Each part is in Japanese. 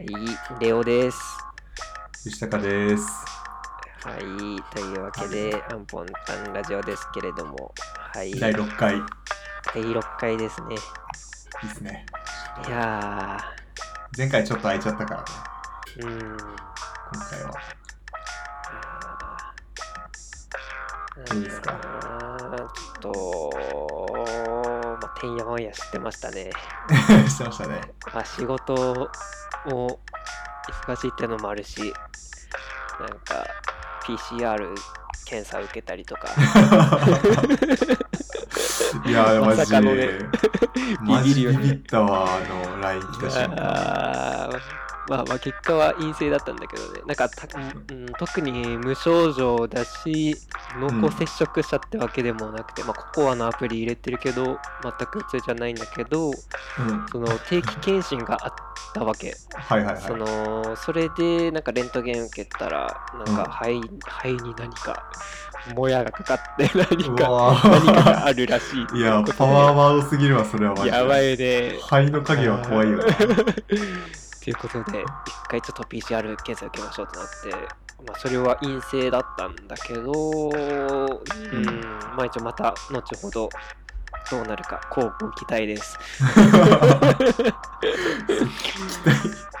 はい、レオです。吉高です。はい、というわけで、アンポンタンラジオですけれども、はい、第6回。いい第6回ですね。ですね。いや前回ちょっと空いちゃったからね。ー、うーん、今回は。あーどうですか？ちょっと、まあ、てんやわんやしてましたね。してましたね。まあ、仕事も忙しいってのもあるし、なんか PCR 検査受けたりとか、いやー、まマジさかのねビビるよねビビったわ、あの、LINE 来た瞬間。まあまあ結果は陰性だったんだけどね、なんかた、うん、特に無症状だし、濃厚接触者ってわけでもなくて、まあココアのアプリ入れてるけど、全く普通じゃないんだけど、うん。その定期検診があったわけ。はいはいはい。そのそれでなんかレントゲン受けたらなんうんか肺,、肺に何かもやがかかって 何うかわ何かがーあるらしいいやパワーワードすぎるわ、それは。やばいね肺の影は怖いよな。ということで一回ちょっと PCR 検査受けましょうってなって、まあ、それは陰性だったんだけどうん、まあ一応また後ほどどうなるか交互期待です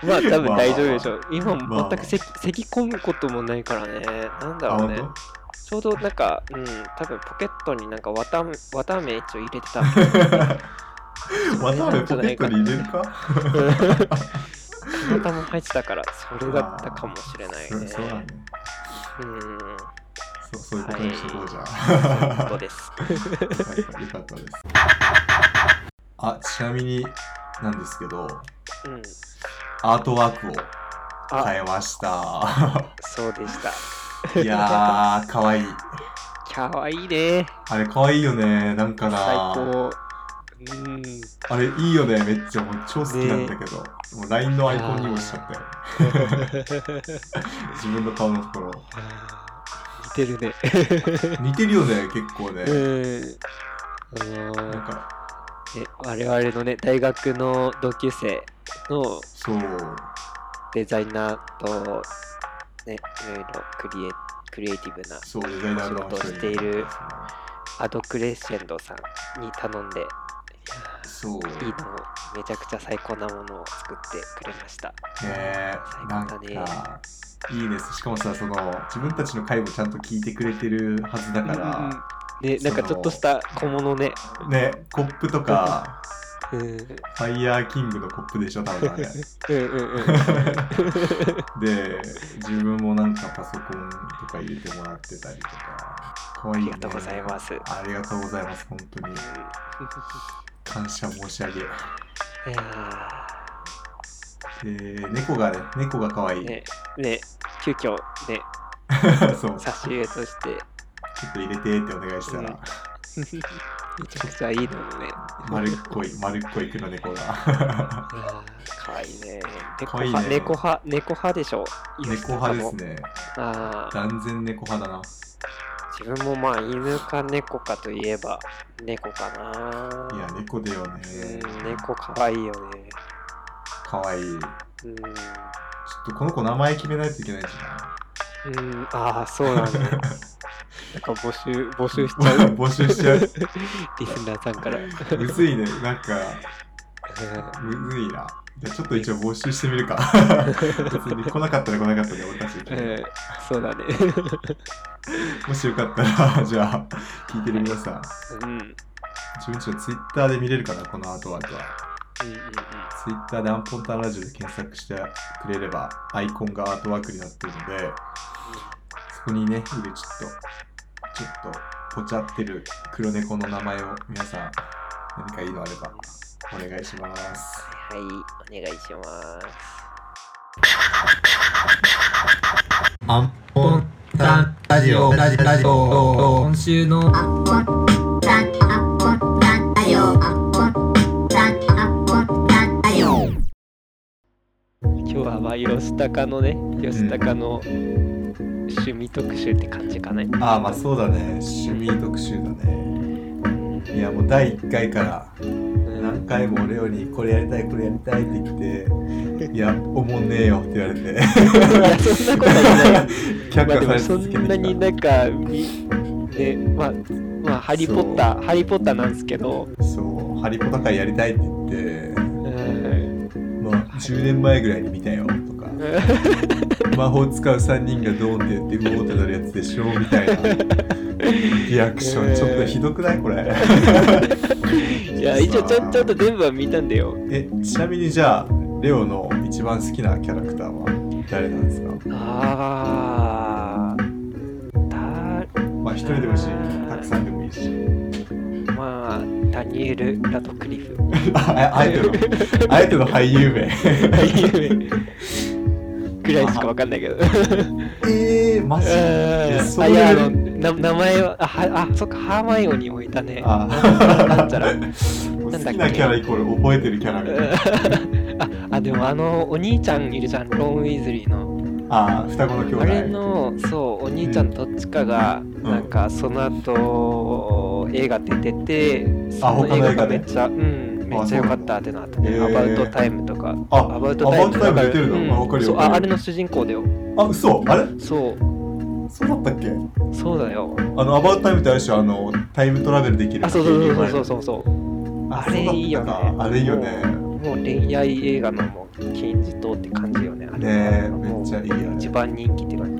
まあ多分大丈夫でしょう。今全く咳咳込むこともないからね。なんだあ、ろうね。本ちょうどなんか、うん、多分ポケットになんか綿綿あめ一応入れてた。当渡辺ポケットに入れるかたまたま入ってたから、それだったかもしれないね。そそうなんね。うん、そうそういうことにしとこうじゃそういうあ。ことです。よかったよかったです。あ、ちなみになんですけど、うん、アートワークをあ、変えました。そうでした。いやー、かわいい。かわいいね。あれかわいいよね。なんか最な。高。うん、あれいいよね。めっちゃもう超好きなんだけど。もう LINE のアイコンにもしちゃったよ。自分の顔のところ。似てるね。似てるよね、結構ね。うん。あのーなんか、え我々のね大学の同級生のそう。デザイナーとねいろいろクリエクリエイティブな仕事をしているアドクレッシェンドさんに頼んでそう。ーいいのをめちゃくちゃ最高なものを作ってくれました。ねえなんか最高だね。いいです。しかもさその自分たちの回もちゃんと聞いてくれてるはずだかうんうんら、ねなんかちょっとした小物ね。ねコップとかうん。うんファイヤーキングのコップでしょ多分あれ。うんうんで自分もなんかパソコンとか入れてもらってたりとか。かわいいよね。ありがとうございます。ありがとうございます本当に感謝申し上げいやで猫がね猫がかわい。ねね急遽ね。そう。差し入れとして。ちょっと入れてってお願いしたら、うん。めちゃくちゃいいのね。丸っこい丸っこい黒猫が。いやーかわいいね。猫かわいいね派、猫派、猫派でしょ。猫派ですね。ああ、断然猫派だな自分もまあ犬か猫かといえば猫かな。いや猫だよねうん、猫かわいいよね。かわいいちょっうん、とこの子名前決めないといけないんじうん、ああ、そうなんだ。なんか募集、募集しちゃう？い 募集しちゃうリスナーさんから。むずいねなんかむずいなじゃあちょっと一応募集してみるか。別に来なかったら来なかったで俺たちうんうんそうだね。もしよかったら じゃあ聞いてる皆さんうん、うん、うん、自分たちのツイッターで見れるかなこのアートワークはうん。ツイッターでアンポンタンラジオで検索してくれればアイコンがアートワークになってるのでそこにねいるちょっとちょっとぽちゃってる黒猫の名前を皆さん何かいいのあればお願いします。はい、お願いします。アンポンタンラジオラジラジオ今週の今日はまあ吉高のね吉高の趣味特集って感じかね、ああまあそうだね。趣味特集だね。いやもう第1回から回もレオにこれやりたいこれやりたいって言って「いやおもんねえよ」って言われて。いやそんなことはない。却下されそ続けてきた。んなになんかみねまあまあハリー・ポッターハリー・ポッターなんですけど。そう「ハリポタ会やりたい」って言ってうんまあ10年前ぐらいに見たよとか。魔法使う3人がドーンって言ってうおーってなるやつでしょみたいな。リアクション。ちょっとひどくないこれ。いや一応ちゃんちゃんと全部は見たんだよ。えちなみにじゃあレオの一番好きなキャラクターは？誰なんですか？あー。だまあ一人でもいいしたくさんでもいいしまあダニエル・ラトクリフ。ああえての あえての俳優名。ぐらいしかわかんないけど。えー、マジ？えあいやあの名前はあはあそっかハーマイオニーもいたね。あなんちゃら。好きなキャライコール覚えてるキャラみたいな。ああでもあのお兄ちゃんいるじゃん。ロン・ウィズリーの。ああ双子の兄弟。あれのそうお兄ちゃんどっちかが、ん。なんかその後映画出ててそあの映画がめっちゃうんめっちゃ良かったってのあったねアバウトタイムとかあアバウトタイム出てそうああれの主人公だよ。あ嘘あれ？そう。そうだったっけ？そうだよ。あのアバウトタイムってあれでしょ？あのタイムトラベルできるあそうそうそうそうそうそうああれいいよね。あれいいよね。もう恋愛映画のもう金字塔って感じよね。あれめっちゃいいよね。一番人気って感じ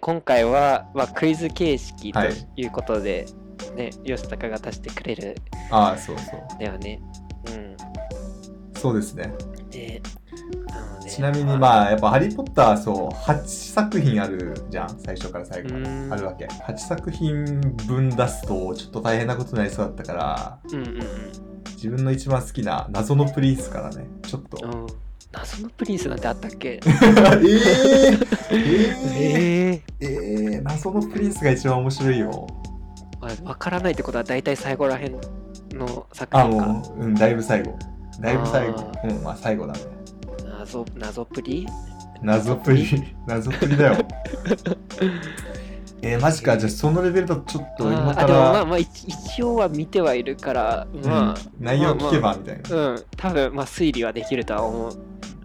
今回は、まあ、クイズ形式とはい。いうことで、ね、吉高が足してくれるああそうそう。だよね。うん。そうですね。で、なのでちなみにまあやっぱ「ハリー・ポッター」そう8作品あるじゃん。最初から最後までうん。あるわけ。8作品分出すとちょっと大変なことになりそうだったからうんうん自分の一番好きな謎のプリンスからねちょっとう。ん。うん。謎のプリンスなんてあったっけ？えー、えー、えええー、謎のプリンスが一番面白いよ。まあ、わからないってことは大体最後らへんの作あ品か。もううんだいぶ最後。だいぶ最後。あうんまあ最後だね。謎謎プリ？謎プリ。謎プリ？だよ。えー、マジか。じゃあそのレベルだとちょっと今かあーあでもまあらまあ一一応は見てはいるから、まあ、うん。内容聞けばみたいな、うん、多分まあ推理はできるとは思う。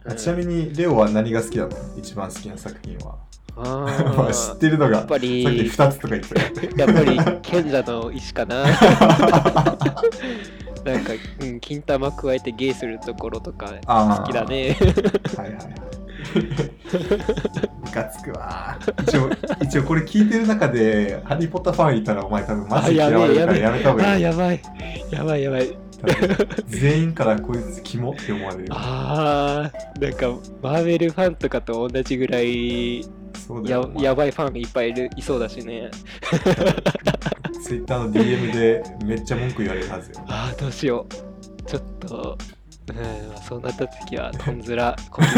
あちなみにレオは何が好きなの？一番好きな作品は。あ まあ知ってるのがやっぱりさっき2つとか言って。たやっぱり賢者の石かな。なんか、うん、金玉加えてゲイするところとか好きだね。はいはいはい。ムカつくわ。一応一応これ聞いてる中でハリー・ポッターファンいたらお前多分マジで嫌われるからやめた方あがいい。やばい。やばいやばい。多 分全員からこいつキモって思われる。よああ、なんかマーベルファンとかと同じぐらいややばいファンいっぱいいるいそうだしね。ツイッターの DM でめっちゃ文句言われるはずよ。ああ、どうしよう。ちょっと、うん、そうなった時は、とんずら、こきま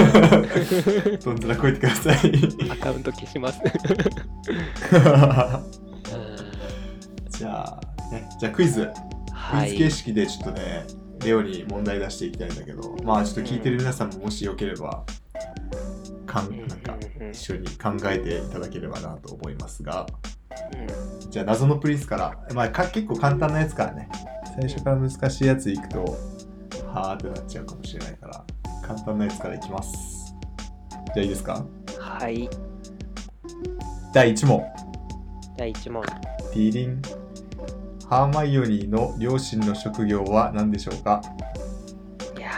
すどんずらこいてください。アカウント消します。じゃあねじゃあクイズはい。クイズ形式でちょっとね、レオに問題出していきたいんだけど、まあちょっと聞いてる皆さんももしよければ、かんなんか一緒に考えていただければなと思いますが、うんじゃあ謎のプリンスから、まあか結構簡単なやつからね、最初から難しいやついくと、はーってなっちゃうかもしれないから、簡単なやつからいきます。じゃあいいですか？はい。第1問。第1問。ティーリン。ハーマイオニーの両親の職業は何でしょうか？いやー、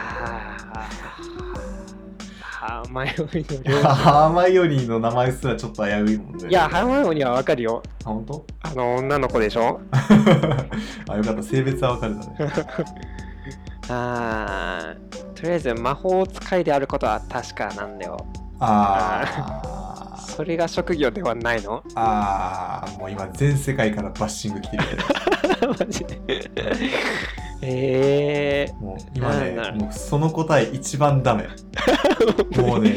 ハーマイオニーの両親 ハーマイオニーの名前すらちょっと危ういもんね。いや、ハーマイオニーはわかるよ。あ、本当？あの、女の子でしょ？あ、よかった。性別は分かるだね。あー、とりあえず魔法使いであることは確かなんだよ。あーそれが職業ではないの？あー、もう今全世界からバッシング来てるけ マジで。えど、もう今ねもうその答え一番ダメ。ー。もうね、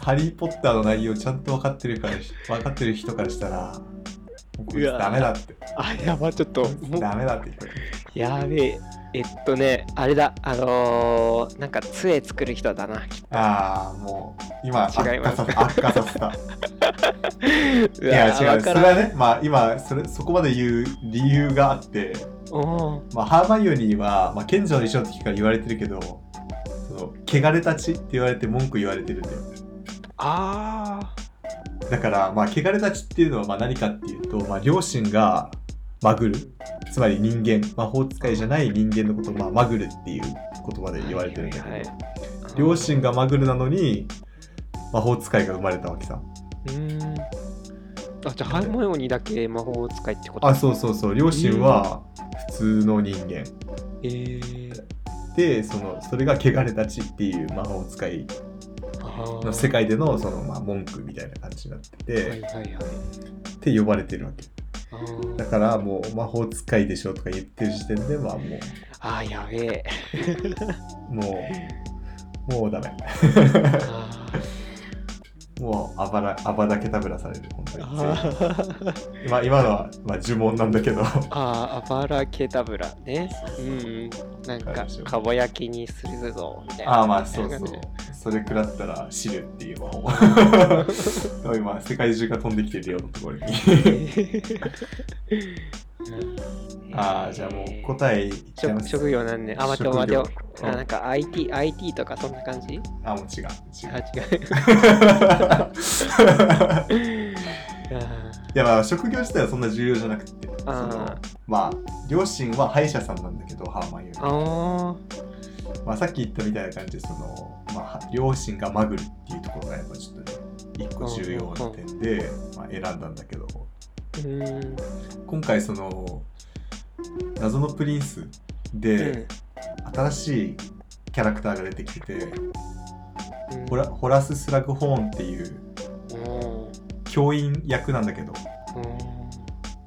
ハリー・ポッターの内容ちゃんと分かってるから、分かってる人からしたら、こいうつわダメだって。あ、やば、ちょっと、ダメだって言ってやべえ。えっとね、あれだ、あのー、なんか杖作る人だな。ああもう今違います。悪化させた。い いや違う。それはねまあ今それそこまで言う理由があっておー。まあ、ハーマイオニーは、まあ、賢者の石の時から言われてるけど、その、汚れたちって言われて文句言われてるんだよ。あだから、まあ、汚れたちっていうのはまあ何かっていうと、まあ、両親がマグル、つまり人間、魔法使いじゃない人間のことを、まあ、マグルっていう言葉でー言われてるんだけど、はいはいはい。両親がマグルなのに、魔法使いが生まれたわけさ。うーん。あ、じゃあ、ハイモヨにだけ魔法使いってこと？あ、そうそうそう、両親は普通の人間。えー、で、その、それが汚れたちっていう魔法使い。の世界でのその、まあ、文句みたいな感じになってて、はいはいはい。って呼ばれてるわけだからもう魔法使いでしょとか言ってる時点でまあもあー、やべえ。うもうもうダメ。あもうあばらあばだけたぶらされる本当に。ー。今今のは、まあ、呪文なんだけど。あー、アバラケダブラね。うんうん。なんかかぼやきにするぞ、みたいな。ああまあそうそう。それ食らったら死ぬっていう魔法。今世界中が飛んできてるようなところに ああじゃあもう答えいっちゃいます。職職業なんね。あ、待って待って。なんか IT、IT とかそんな感じ？あもう違う違あ、う違う。いやまあ職業自体はそんな重要じゃなくてそあのまあ両親は歯医者さんなんだけどハーマンより。あー。まあ、さっき言ったみたいな感じでその、まあ、両親がマグルっていうところがやっぱちょっとね一個重要な点で、まあ、選んだんだけど。うーん。今回その謎のプリンスうでん新しいキャラクターが出てきてて、うん。ホラホラス・スラグホーンっていううん。教員役なんだけどうん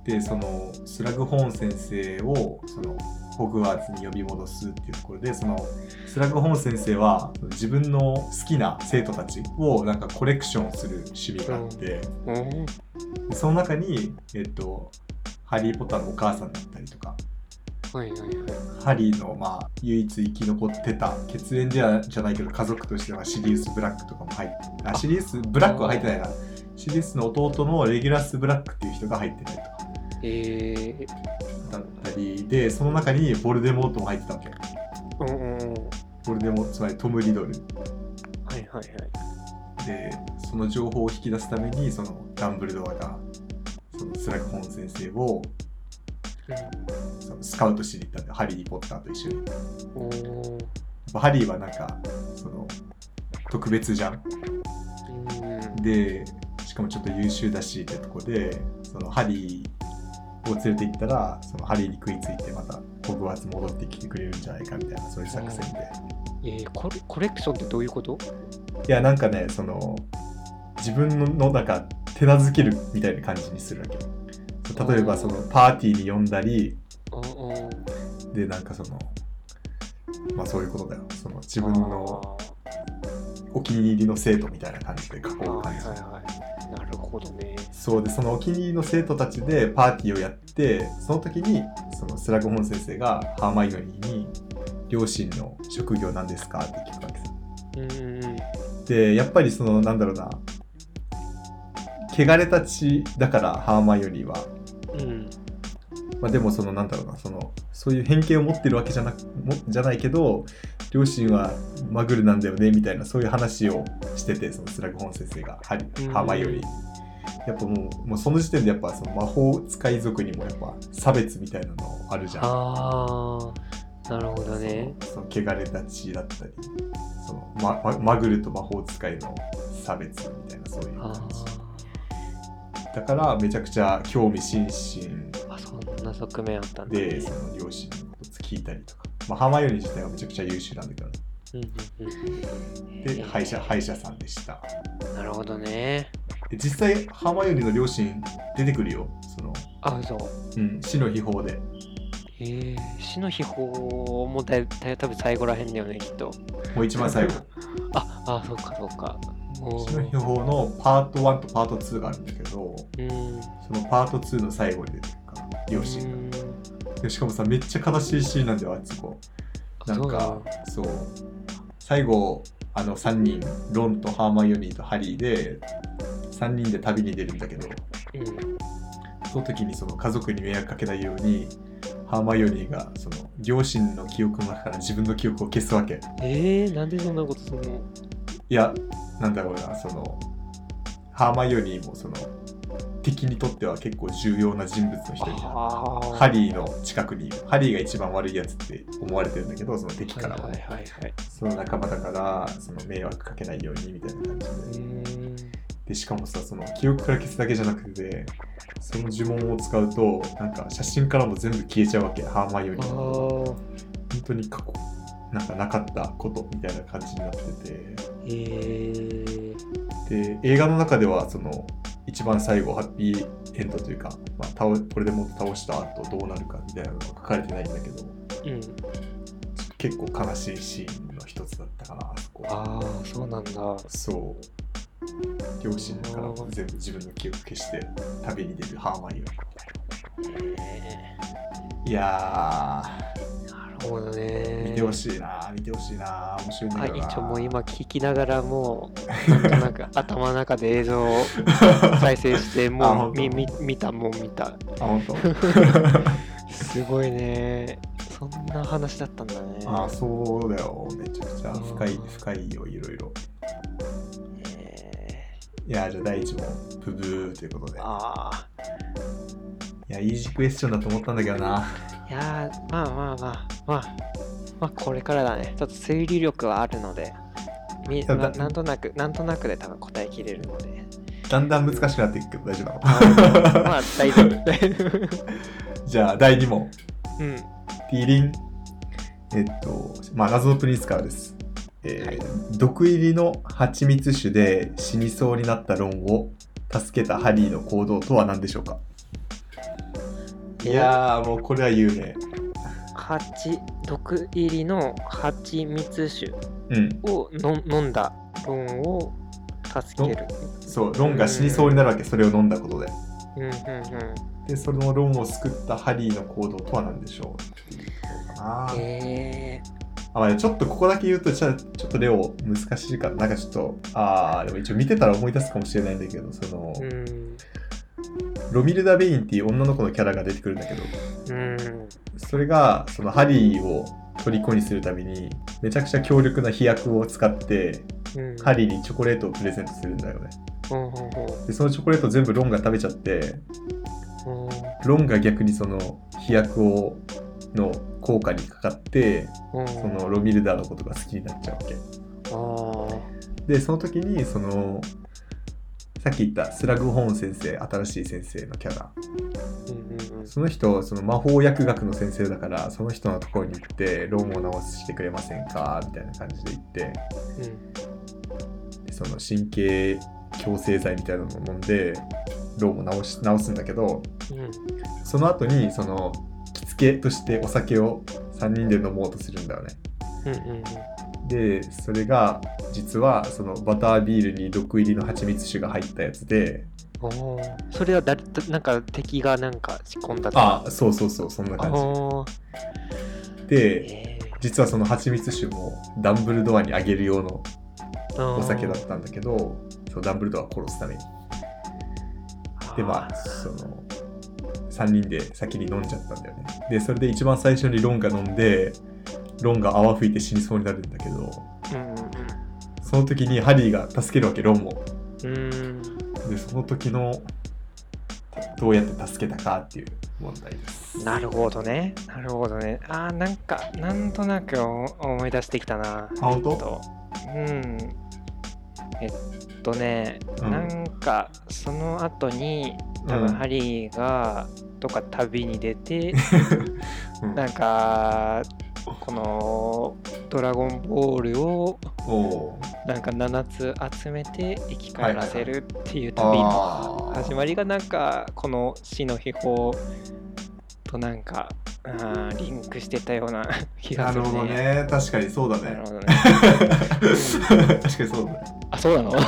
でそのスラグホーン先生をそのホグワーツに呼び戻すっていうところでそのスラグホーン先生は自分の好きな生徒たちをなんかコレクションする趣味があって、うん。でその中に、えっと、ハリー・ポッターのお母さんだったりとかはいはいはい。ハリーのまあ唯一生き残ってた血縁ではじゃないけど家族としてはシリウス・ブラックとかも入ってあシリウス・ブラックは入ってないな。シリウスの弟のレギュラス・ブラックっていう人が入ってたりとかえー、だったりでその中にボルデモートも入ってたわけ。うんうんうん。ボルデモートつまりトム・リドル。はいはいはい。でその情報を引き出すためにそのダンブルドアがそのスラグホーン先生をそのスカウトしに行ったんでハリー・ポッターと一緒に。おハリーはなんかその特別じゃん。うん。でしかもちょっと優秀だしってとこでそのハリーを連れて行ったらそのハリーに食いついてまたホグワーツ戻ってきてくれるんじゃないかみたいなそういう作戦で。えー、コレコレクションってどういうこと？いやなんかねその自分ののなんか手なずけるみたいな感じにするわけ。例えばそのパーティーに呼んだりでなんかそのまあそういうことだよ。その自分のお気に入りの生徒みたいな感じで囲う感じ。はいはいはい。なるほどね。そうでそのお気に入りの生徒たちでパーティーをやってその時にそのスラグホン先生がハーマイオニーに「両親の職業なんですか?」って聞くわけさうんうんうん。でやっぱりそのなんだろうな汚れたちだからハーマイオニーは、うん。まあ、でもそのなんだろうなそのそういう偏見を持ってるわけじゃなくもじゃないけど両親はマグルなんだよねみたいなそういう話をしててそのスラグホン先生がハリうんハーマイオニーに。やっぱもうもうその時点でやっぱその魔法使い族にもやっぱ差別みたいなのあるじゃん。ああ、なるほどね。その汚れたちだったりそのマママグルと魔法使いの差別みたいなそういうあ感じ。だからめちゃくちゃ興味津々んな側面あったんだ、でその両親のこと聞いたりとか、まあ、ハーマイオニー自体はめちゃくちゃ優秀なんだけどねうんうんうん。で歯医者歯医者さんでしたなるほどね。で実際ハーマイオニーの両親出てくるよその、あ、そう。うん、死の秘宝でえー、死の秘宝もだいだい多分最後らへんだよね、きっと。もう一番最後あ、あ、そうかそうか。も死の秘宝のパート1とパート2があるんだけどう、うん。そのパート2の最後に出てくる両親が。うんでしかもさめっちゃ悲しいシーンなんだよあそこなんかそう。最後あの3人ロンとハーマイオニーとハリーで3人で旅に出るんだけどうん。その時にその家族に迷惑かけないようにハーマイオニーがその両親の記憶の中から自分の記憶を消すわけ。えー、なんでそんなことするの？いやなんだろうなそのハーマイオニーもその敵にとっては結構重要な人物の一人ハリーの近くにいる。ハリーが一番悪いやつって思われてるんだけどその敵からはね、その仲間だからその迷惑かけないようにみたいな感じうででしかもさその記憶から消すだけじゃなくてその呪文を使うとなんか写真からも全部消えちゃうわけ。ハーマイオニー本当に過去なんかなかったことみたいな感じになってて。えー、で映画の中ではその一番最後ハッピーエンドというか、まあ、倒これでもっと倒した後どうなるかみたいなのが書かれてないんだけどうん。結構悲しいシーンの一つだったかなあそこああそうなんだ。そう。両親から全部自分の記憶消して旅に出るハーマイオニえー。いやほどね。ー見てほしいな見てほしいな面白いんだはいけどな。一応もう今聞きながらもうなんとなく頭の中で映像を 再生してあもうみみ見たもう見た。あ本当？すごいね。そんな話だったんだね。あそうだよ。めちゃくちゃ深いうん。深いよいろいろ。えいやじゃあ第一問ブブーということで。ー、ああいやイージークエスチョンだと思ったんだけどないやーまあまあまあまあまあこれからだね。ちょっと推理力はあるのでみななんとなくなんとなくで多分答えきれるので。だんだん難しくなっていくけど大丈夫なのまあ 大丈夫。じゃあ第2問。うん。ティーリン。えっとまあ謎のプリンスからです、えーはい。毒入りの蜂蜜酒で死にそうになったロンを助けたハリーの行動とは何でしょうか？いやーもうこれは有名蜂毒入りの蜂蜜酒うん。をの飲んだロンを助ける。そうロンが死にそうになるわけそれを飲んだことで。うんうんうん。でそのロンを救ったハリーの行動とは何でしょう。っていうことかな。へえ。あまあ、ちょっとここだけ言うとちょちょっとレオ難しいからなんかちょっとああでも一応見てたら思い出すかもしれないんだけどその、うんロミルダ・ベインっていう女の子のキャラが出てくるんだけどうんそれがそのハリーを虜にするためにめちゃくちゃ強力な飛躍を使ってうん。ハリーにチョコレートをプレゼントするんだよね。でそのチョコレート全部ロンが食べちゃってロンが逆にその飛躍をの効果にかかってうん。そのロミルダのことが好きになっちゃうわけ。あでその時にそのさっき言ったスラグホーン先生新しい先生のキャラ。ーうんうんうん。その人その魔法薬学の先生だからその人のところに行ってロンを治してくれませんか？みたいな感じで言って。でその神経矯正剤みたいなのを飲んでロンを治し治すんだけどうん。うんその後にその着付けとしてお酒を3人で飲もうとするんだよね。うんうんうんでそれが実はそのバタービールに毒入りの蜂蜜酒が入ったやつで。おー。それは誰なんか敵がなんか仕込んだとか？あそうそうそうそんな感あじでえ実はその蜂蜜酒もダンブルドアにあげる用のー、お酒だったんだけどそのダンブルドアを殺すために。でまあその3人で先に飲んじゃったんだよね。でそれで一番最初にロンが飲んでロンが泡吹いて死にそうになるんだけどその時にハリーが助けるわけロンをうんうーんでその時のどうやって助けたかっていう問題ですなるほどね。なるほどね。あーなんか、なんとなくお思い出してきたな。あ本当？えっとうん。えっとね、うんなんか、その後に、多うん分ハリーが、とか旅に出て、うんなんか、この、ドラゴンボールを、なんか7つ集めて生き返らせるっていうあ旅のー。始まりがなんかこの死の秘宝となんかあーリンクしてたような 気がするね。なるほどね。確かにそうだね。なるほどね。確かにそうだね。あ、そうなの？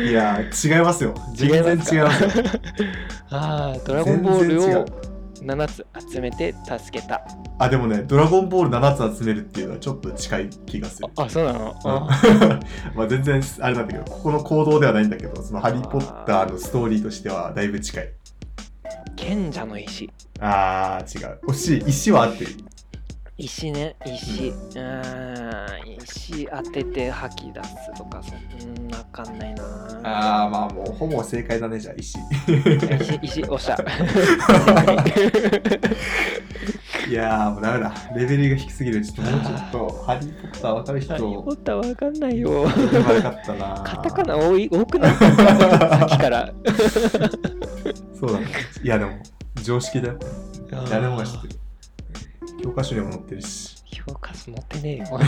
いや違いますよ。全然違いますよ。ああ、ドラゴンボールをう7つ集めて助けた。あでもねドラゴンボール7つ集めるっていうのはちょっと近い気がする。あそうなの？あ。まあ全然あれなんだけどここの行動ではないんだけどその「ハリー・ポッター」のストーリーとしてはだいぶ近い。賢者の石。あー違う。惜しい。石は合ってる石ね石。うーん石当てて吐き出すとかそんなわかんないな。あーまあもうほぼ正解だねじゃあ石。石石おっしゃ。いやーもうダメだ。レベルが低すぎる。ちょっともうちょっと「ハリー・ポッター」分かる人。ハリー・ポッターわかんないよ。分かかったな。カタカナ多い多くない？さっきから。そうだね。いやでも常識だよ。誰もが知ってる教科書にも載ってるし。評価持ってねえよ。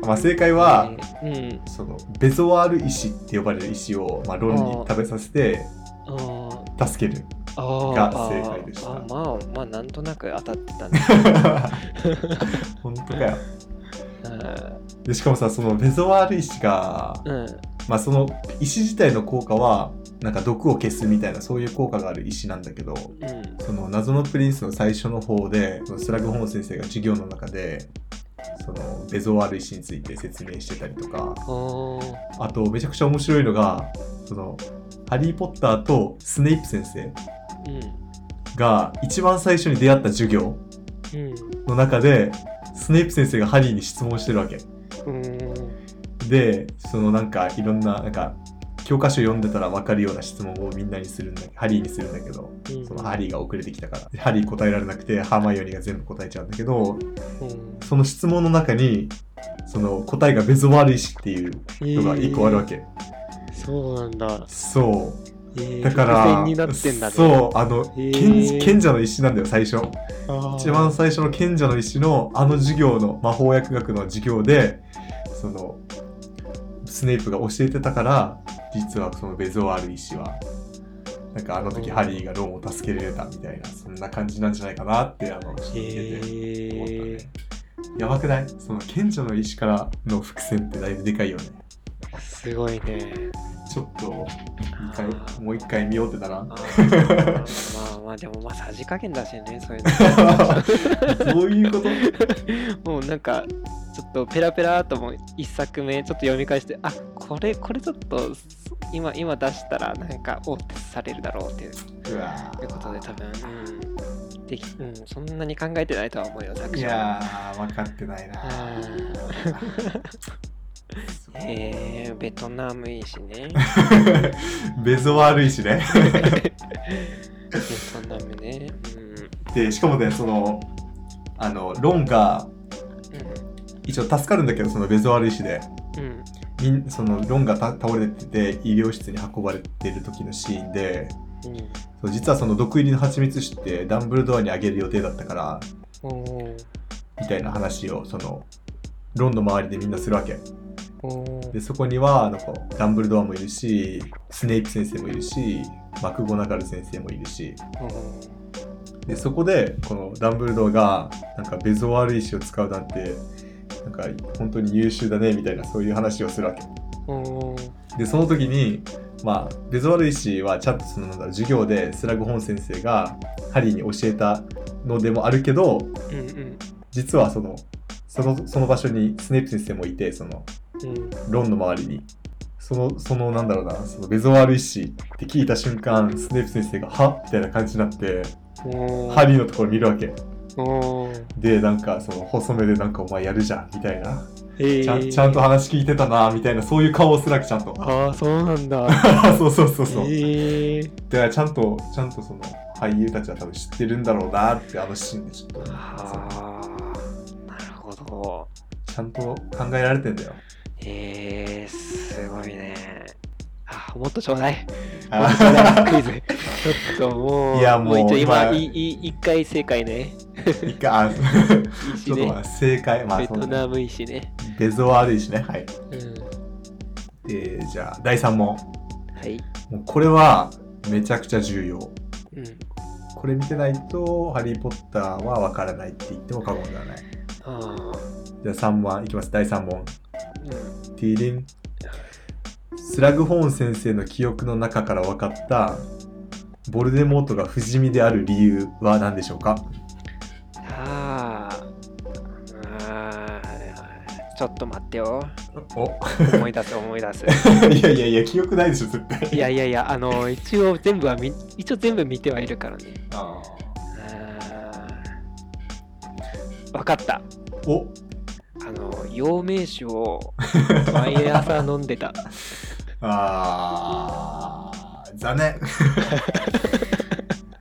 まあ正解は、えーうん。そのベゾワール石って呼ばれる石を、まあ、ロンに食べさせて助ける。が正解でした。まあまあなんとなく当たってたね。本当かよ。うでしかもさそのベゾワール石が、んうん。まあその石自体の効果はなんか毒を消すみたいなそういう効果がある石なんだけどうん。その謎のプリンスの最初の方でスラグホーン先生が授業の中でそのベゾワール石について説明してたりとかあとめちゃくちゃ面白いのがそのハリー・ポッターとスネイプ先生が一番最初に出会った授業うん。の中でスネイプ先生がハリーに質問してるわけ。でそのなんかいろんななんか教科書読んでたら分かるような質問をみんなにするんだハリーにするんだけどうん。そのハリーが遅れてきたから。でハリー答えられなくてハーマイオニーが全部答えちゃうんだけどうん。その質問の中にその答えがベゾワール石っていうのが1個あるわけ、そうなんだ。そう。えーだから。そう。あの、賢賢者の石なんだよ最初。一番最初の賢者の石のあの授業の魔法薬学の授業でそのスネイプが教えてたから実はそのベゾワール石はなんかあの時ハリーがロンを助けられたみたいなそんな感じなんじゃないかなってあの聞いてて思ったへねやばくない？その賢者の石からの伏線ってだいぶでかいよね。ーすごいね。ちょっと一回もう一回見ようってならあー。まあまあでもまあさじ加減だしねそういうどういうことのもうなんかちょっとペラペラとも一作目ちょっと読み返してあこれこれちょっとそ今今出したらなんかおってされるだろうっていういうことで多分うんできうんそんなに考えてないとは思うよ作い者はやー分かってないなえー、ベトナムいいしね。ベゾワール石ね。ベトナムね。でしかもねそのあのロンが一応助かるんだけどそのベゾワール石で。うん。そのロンがた倒れてて医療室に運ばれてる時のシーンでうん。そう実はその毒入りの蜂蜜酒ってダンブルドアにあげる予定だったからみたいな話をそのロンの周りでみんなするわけでそこにはなんかダンブルドアもいるしスネイプ先生もいるしマクゴナガル先生もいるし。でそこでこのダンブルドアがなんかベゾワール石を使うなんてなんか本当に優秀だねみたいなそういう話をするわけ。でその時にまあベゾワール石はちゃんとそのなんだ授業でスラグホーン先生がハリーに教えたのでもあるけどうんうん。実はそのそのその場所にスネイプ先生もいてそのうんロンの周りに。そのそのなんだろうな。そのベゾワール石って聞いた瞬間スネイプ先生が「はみたいな感じになってハリーのところ見るわけ。でなんかその細目でなんかお前やるじゃん。みたいな。えー。ちゃんちゃんと話聞いてたな。みたいなそういう顔をするわけちゃんと。ああそうなんだ。そうそうそうそう、えー、だからちゃんとちゃんとその俳優たちは多分知ってるんだろうな。ってあのシーンでちょっとそうああなるほど。ちゃんと考えられてんだよえー、すごいね。あもっとちょうだい。もっあとちょうだい。クイズ。ちょっともういやもう一応今今いい一回正解ね。一回あ ちょっとまあ正解。まあベトナムいいしね。ベゾワール石ね。はい。うん。えー、じゃあ第3問。はい。もうこれはめちゃくちゃ重要。うん。これ見てないと「ハリー・ポッター」はわからないって言っても過言ではない。ああじゃあ3問いきます。第3問うんティーリンスラグホーン先生の記憶の中から分かったボルデモートが不死身である理由は何でしょうか？あーあーちょっと待ってよ。お。思い出す思い出す。いやいやいや記憶ないでしょ絶対。いやいやいやあの一応全部はみ一応全部見てはいるからね。あ分かった。ーおあの陽明酒を毎朝飲んでた。あー残念。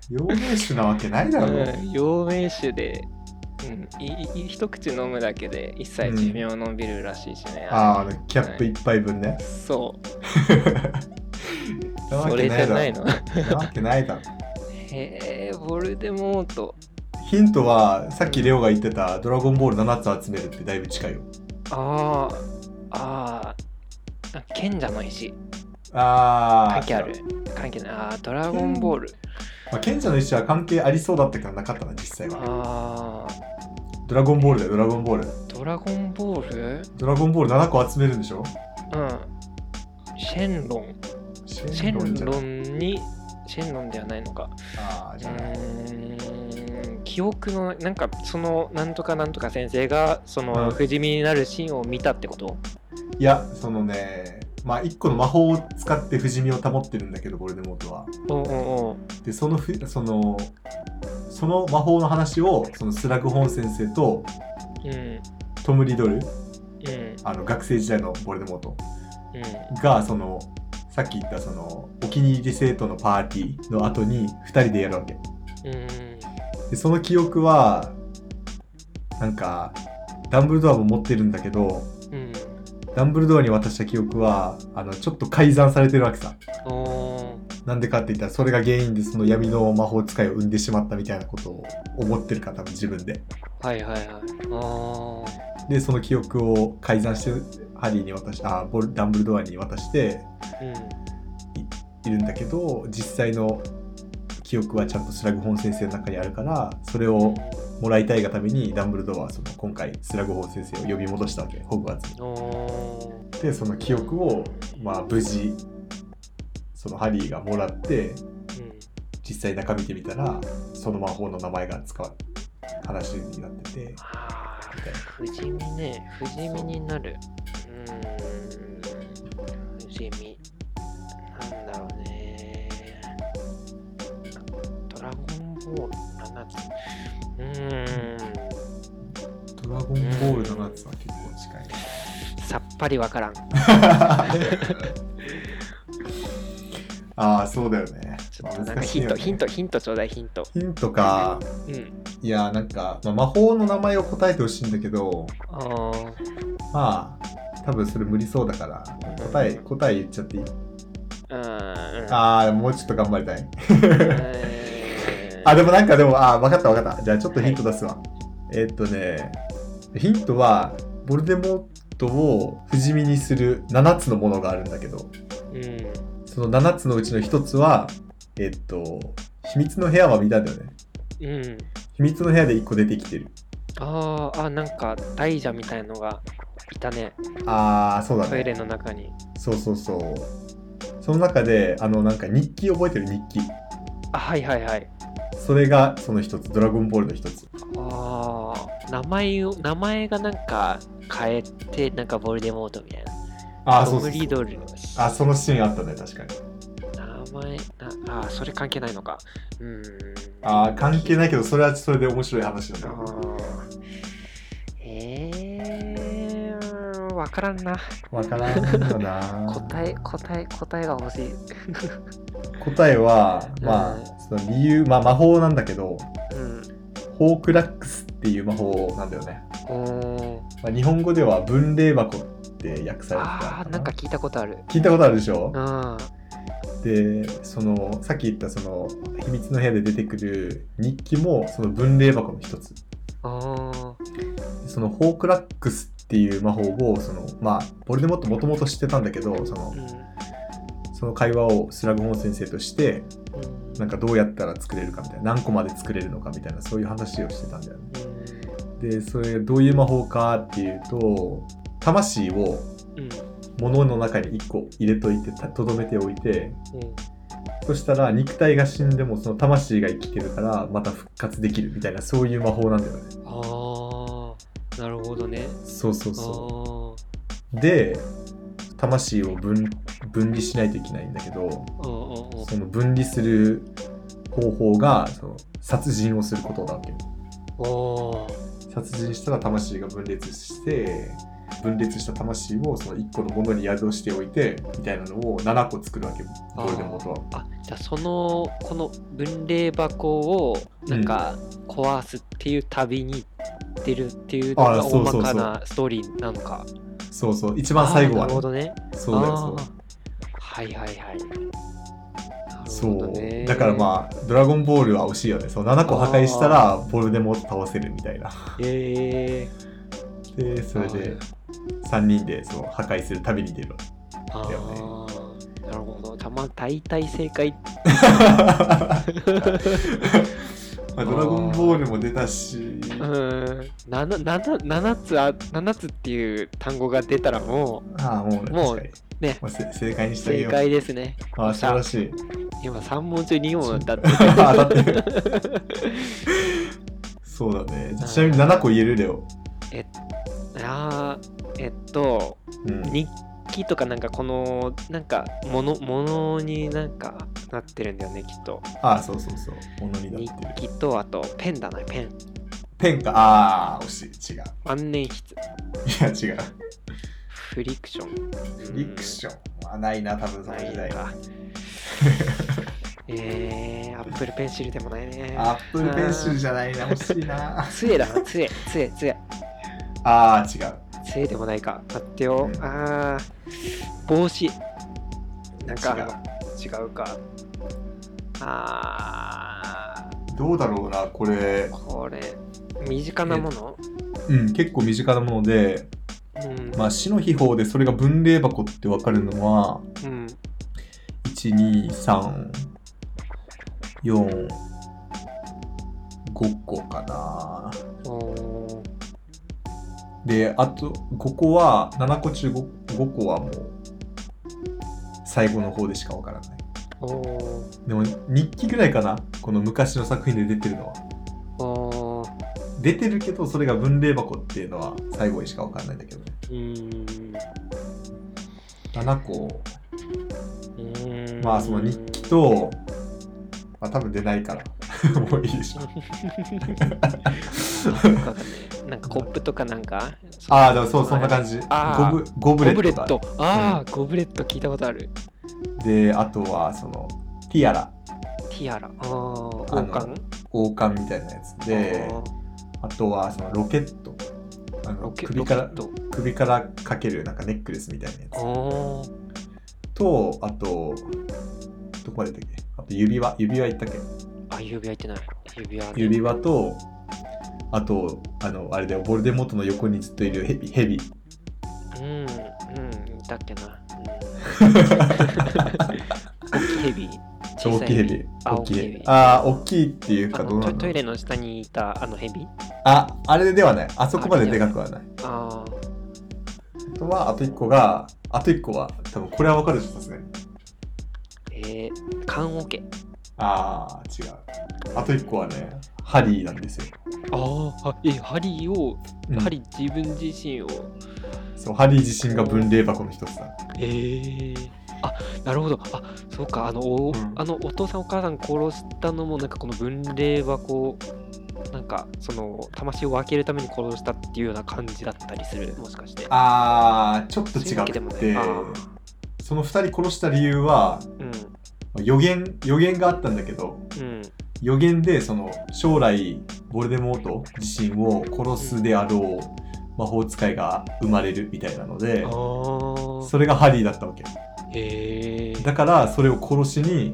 陽明酒なわけないだろ。う、うん陽明酒で、うん、いい一口飲むだけで一切寿命伸びるらしいしね、あああのキャップ一杯分ね、そう。それじゃないの。なわけないだろ。へえボルデモートヒントはさっきレオが言ってた「ドラゴンボール7つ集める」ってだいぶ近いよ。あーあーあ賢者の石。ああ関係ある。関係ない。あードラゴンボール。まあ、賢者の石は関係ありそうだったけどなかったな実際は。あドラゴンボールだよドラゴンボール。ードラゴンボール？ドラゴンボール7個集めるんでしょ？うん。シェンロン。シシェンロロンにシェンロンではないのか。うああじゃない。ーん記憶のなんかそのなんとかなんとか先生がそうん。の不死身になるシーンを見たってこと？いやそのねまあ1個の魔法を使って不死身を保ってるんだけどボルデモートはおうおう。でそのふそのその魔法の話をそのスラグホン先生とうんトム・リドルうん。あの学生時代のボルデモートうん。がそのさっき言ったそのお気に入り生徒のパーティーの後に2人でやるわけ。うんでその記憶はなんかダンブルドアも持ってるんだけどうんダンブルドアに渡した記憶はあのちょっと改ざんされてるわけさ。なんでかって言ったらそれが原因でその闇の魔法使いを生んでしまったみたいなことを思ってるから多分自分で。はいはいはい。あでその記憶を改ざんしてハリーに渡しあボルダンブルドアに渡してーうん。いるんだけど実際の記憶はちゃんとスラグホン先生の中にあるからそれをもらいたいがためにダンブルドアはその今回スラグホン先生を呼び戻したわけ。ホグワーツに。でその記憶をまあ無事そのハリーがもらってうん。実際中見てみたらその魔法の名前が使わ話になってて。不死身ね。不死身になる。うーん。不死身ンボール7つ。うーん。ドラゴンボール7つは結構近い。さっぱりわからん。ああそうだよね。ちょっとなんかヒントヒントヒントちょうだいヒント。ヒントか。うん。いやなんか、まあ、魔法の名前を答えてほしいんだけどあー。まあ多分それ無理そうだから答え答え言っちゃっていい？ああもうちょっと頑張りたい。えー あでもなんかでもあ分かった分かった。じゃあちょっとヒント出すわ、えーっとねヒントはボルデモートを不死身にする7つのものがあるんだけど。うん。その7つのうちの1つはえーっと秘密の部屋は見たんだよね。うん。秘密の部屋で1個出てきてる。あーあなんか大蛇みたいのがいたね。ああそうだね。トイレの中に。そうそうそう。その中であのなんか日記覚えてる？日記。あはいはいはいそれがその一つドラゴンボールの一つ。ああ名前を名前がなんか変えてなんかボルデモートみたいな。あーそうそうそう。あそのシーンあったね確かに。名前なあーそれ関係ないのか。うーん。あー関係ないけどそれはそれで面白い話だあね。ー。えー、わからんな。わからんよな。答え答え答えが欲しい。答えはまあうんその理由まあ魔法なんだけどうん。ホークラックスっていう魔法なんだよね、まあ、日本語では分霊箱って訳されてたのあーなんか聞いたことある。聞いたことあるでしょ？うん。でそのさっき言ったその秘密の部屋で出てくる日記もその分霊箱の一つ。そのホークラックスっていう魔法をそのまあボルデモットもともと知ってたんだけどそのうん。その会話をスラグホン先生としてうん。なんかどうやったら作れるかみたいな何個まで作れるのかみたいなそういう話をしてたんだよね。でそれどういう魔法かっていうと魂をうん。物の中に1個入れといてたとどめておいてうん。そしたら肉体が死んでもその魂が生きてるからまた復活できるみたいなそういう魔法なんだよねなるほどね。そうそうあそー。うで魂を分分離しないといけないんだけどその分離する方法がその殺人をすることなわけ殺人したら魂が分裂して分裂した魂をその1個のものに宿しておいてみたいなのを7個作るわけボルデモートは。あじゃあそのこの分霊箱をなんか壊すっていう旅に行ってるっていうのあが大まかなストーリーなのか。そうそう。一番最後はね。るほどね。そうだよ。はいはいはい。そう。だからまあドラゴンボールは惜しいよね。そう7個破壊したらボルデモート倒せるみたいな。えー、でそれで3人でそう破壊する旅に出る。あだよね。ーなるほど。たま大体正解 まあ、ドラゴンボールも出たし、うん。7 7 7つあ7つっていう単語が出たらもああもうもうねまあ、せ正解にう正してあげよう。解ですね。ああ素晴らしい。今3問中2問だって。当たってる。そうだね。ちなみに7個言えるレオ、あーえっとうん、日記とかなんかこのなんかものものになんかなってるんだよねきっと。ああそうそうそう。物に日なってる。記とあとペンだなペン。ペンか。ああ惜しい。違う。万年筆。いや違う。フリクション。フリクションはないな多分その時代ないか。えー、アップルペンシルでもないね。アップルペンシルじゃないな欲しいな。杖だな。杖。杖杖。ああ違う杖でもないか。待ってよ。うんあー。帽子。なんか。違違うか。あどうだろうなこれ。ーこれ。身近なもの？うん結構身近なものでうん。まあ死の秘宝でそれが分霊箱って分かるのはうん。12345個かな。おーであと5個は7個中 5, 5個はもう最後の方でしか分からない。でも日記ぐらいかな？この昔の作品で出てるのは。出てるけどそれが分霊箱っていうのは最後にしか分かんないんだけどね。うーん。7個。まあその日記とまあ多分出ないから。もういいでしょ なんかコップとかなんかああでもそうそんな感じ。ゴブゴブレゴブレットか。ット。ああ、ゴブレット聞いたことある。であとはそのティアラ。ティアラ。ああ王あの冠？王冠みたいなやつであとはそのロケット。あのロケ首からロケット首からかけるなんかネックレスみたいなやあー。つとあとどこまで言ったっけ？あと指輪。指輪言ったっけ？あ指輪言ってない。指輪ね指輪とあとあのあれだよボルデモートの横にずっといるヘビヘビ。うんうんいたっけな、うん、大きいヘビ。大きいヘビ。あ大きいヘビ。ああ大きいっていうあかどうなのトイレの下にいたあのヘビ？ああれではない。あそこまででかくはない。ああとはあと1個があと1個は多分これはわかるでしょさすがにーえー、缶オケ。ああ違う。あと1個はねハリーなんですよ、あーあえハリーを、うん。ハリー自分自身を。そうハリー自身が分霊箱の一つだ。えー、あなるほど。あそうか。あのお,、うん。あのお父さんお母さん殺したのもなんかこの分霊箱なんかその魂を分けるために殺したっていうような感じだったりする。もしかして。あーちょっと違って。その2人殺した理由はうん。予言予言があったんだけどうん予言でその将来ボルデモート自身を殺すであろう魔法使いが生まれるみたいなのでそれがハリーだったわけだからそれを殺しに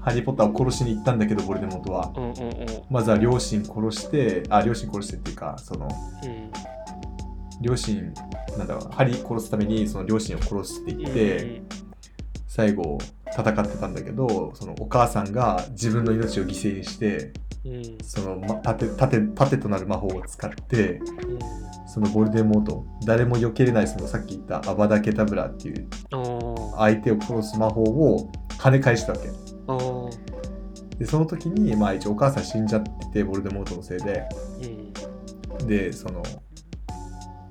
ハリー・ポッターを殺しに行ったんだけどボルデモートは。うんうんうん。まずは両親殺してあ両親殺してっていうかそのうん。両親なんだろうハリー殺すためにその両親を殺すって言って、うん最後戦ってたんだけどそのお母さんが自分の命を犠牲にしてうん。その、ま、盾盾盾となる魔法を使ってうん。そのボルデモート誰も避けれないそのさっき言ったアバダ・ケタブラっていう相手を殺す魔法を跳ね返したわけ。でその時にまあ一応お母さん死んじゃっててボルデモートのせいで。うん。でその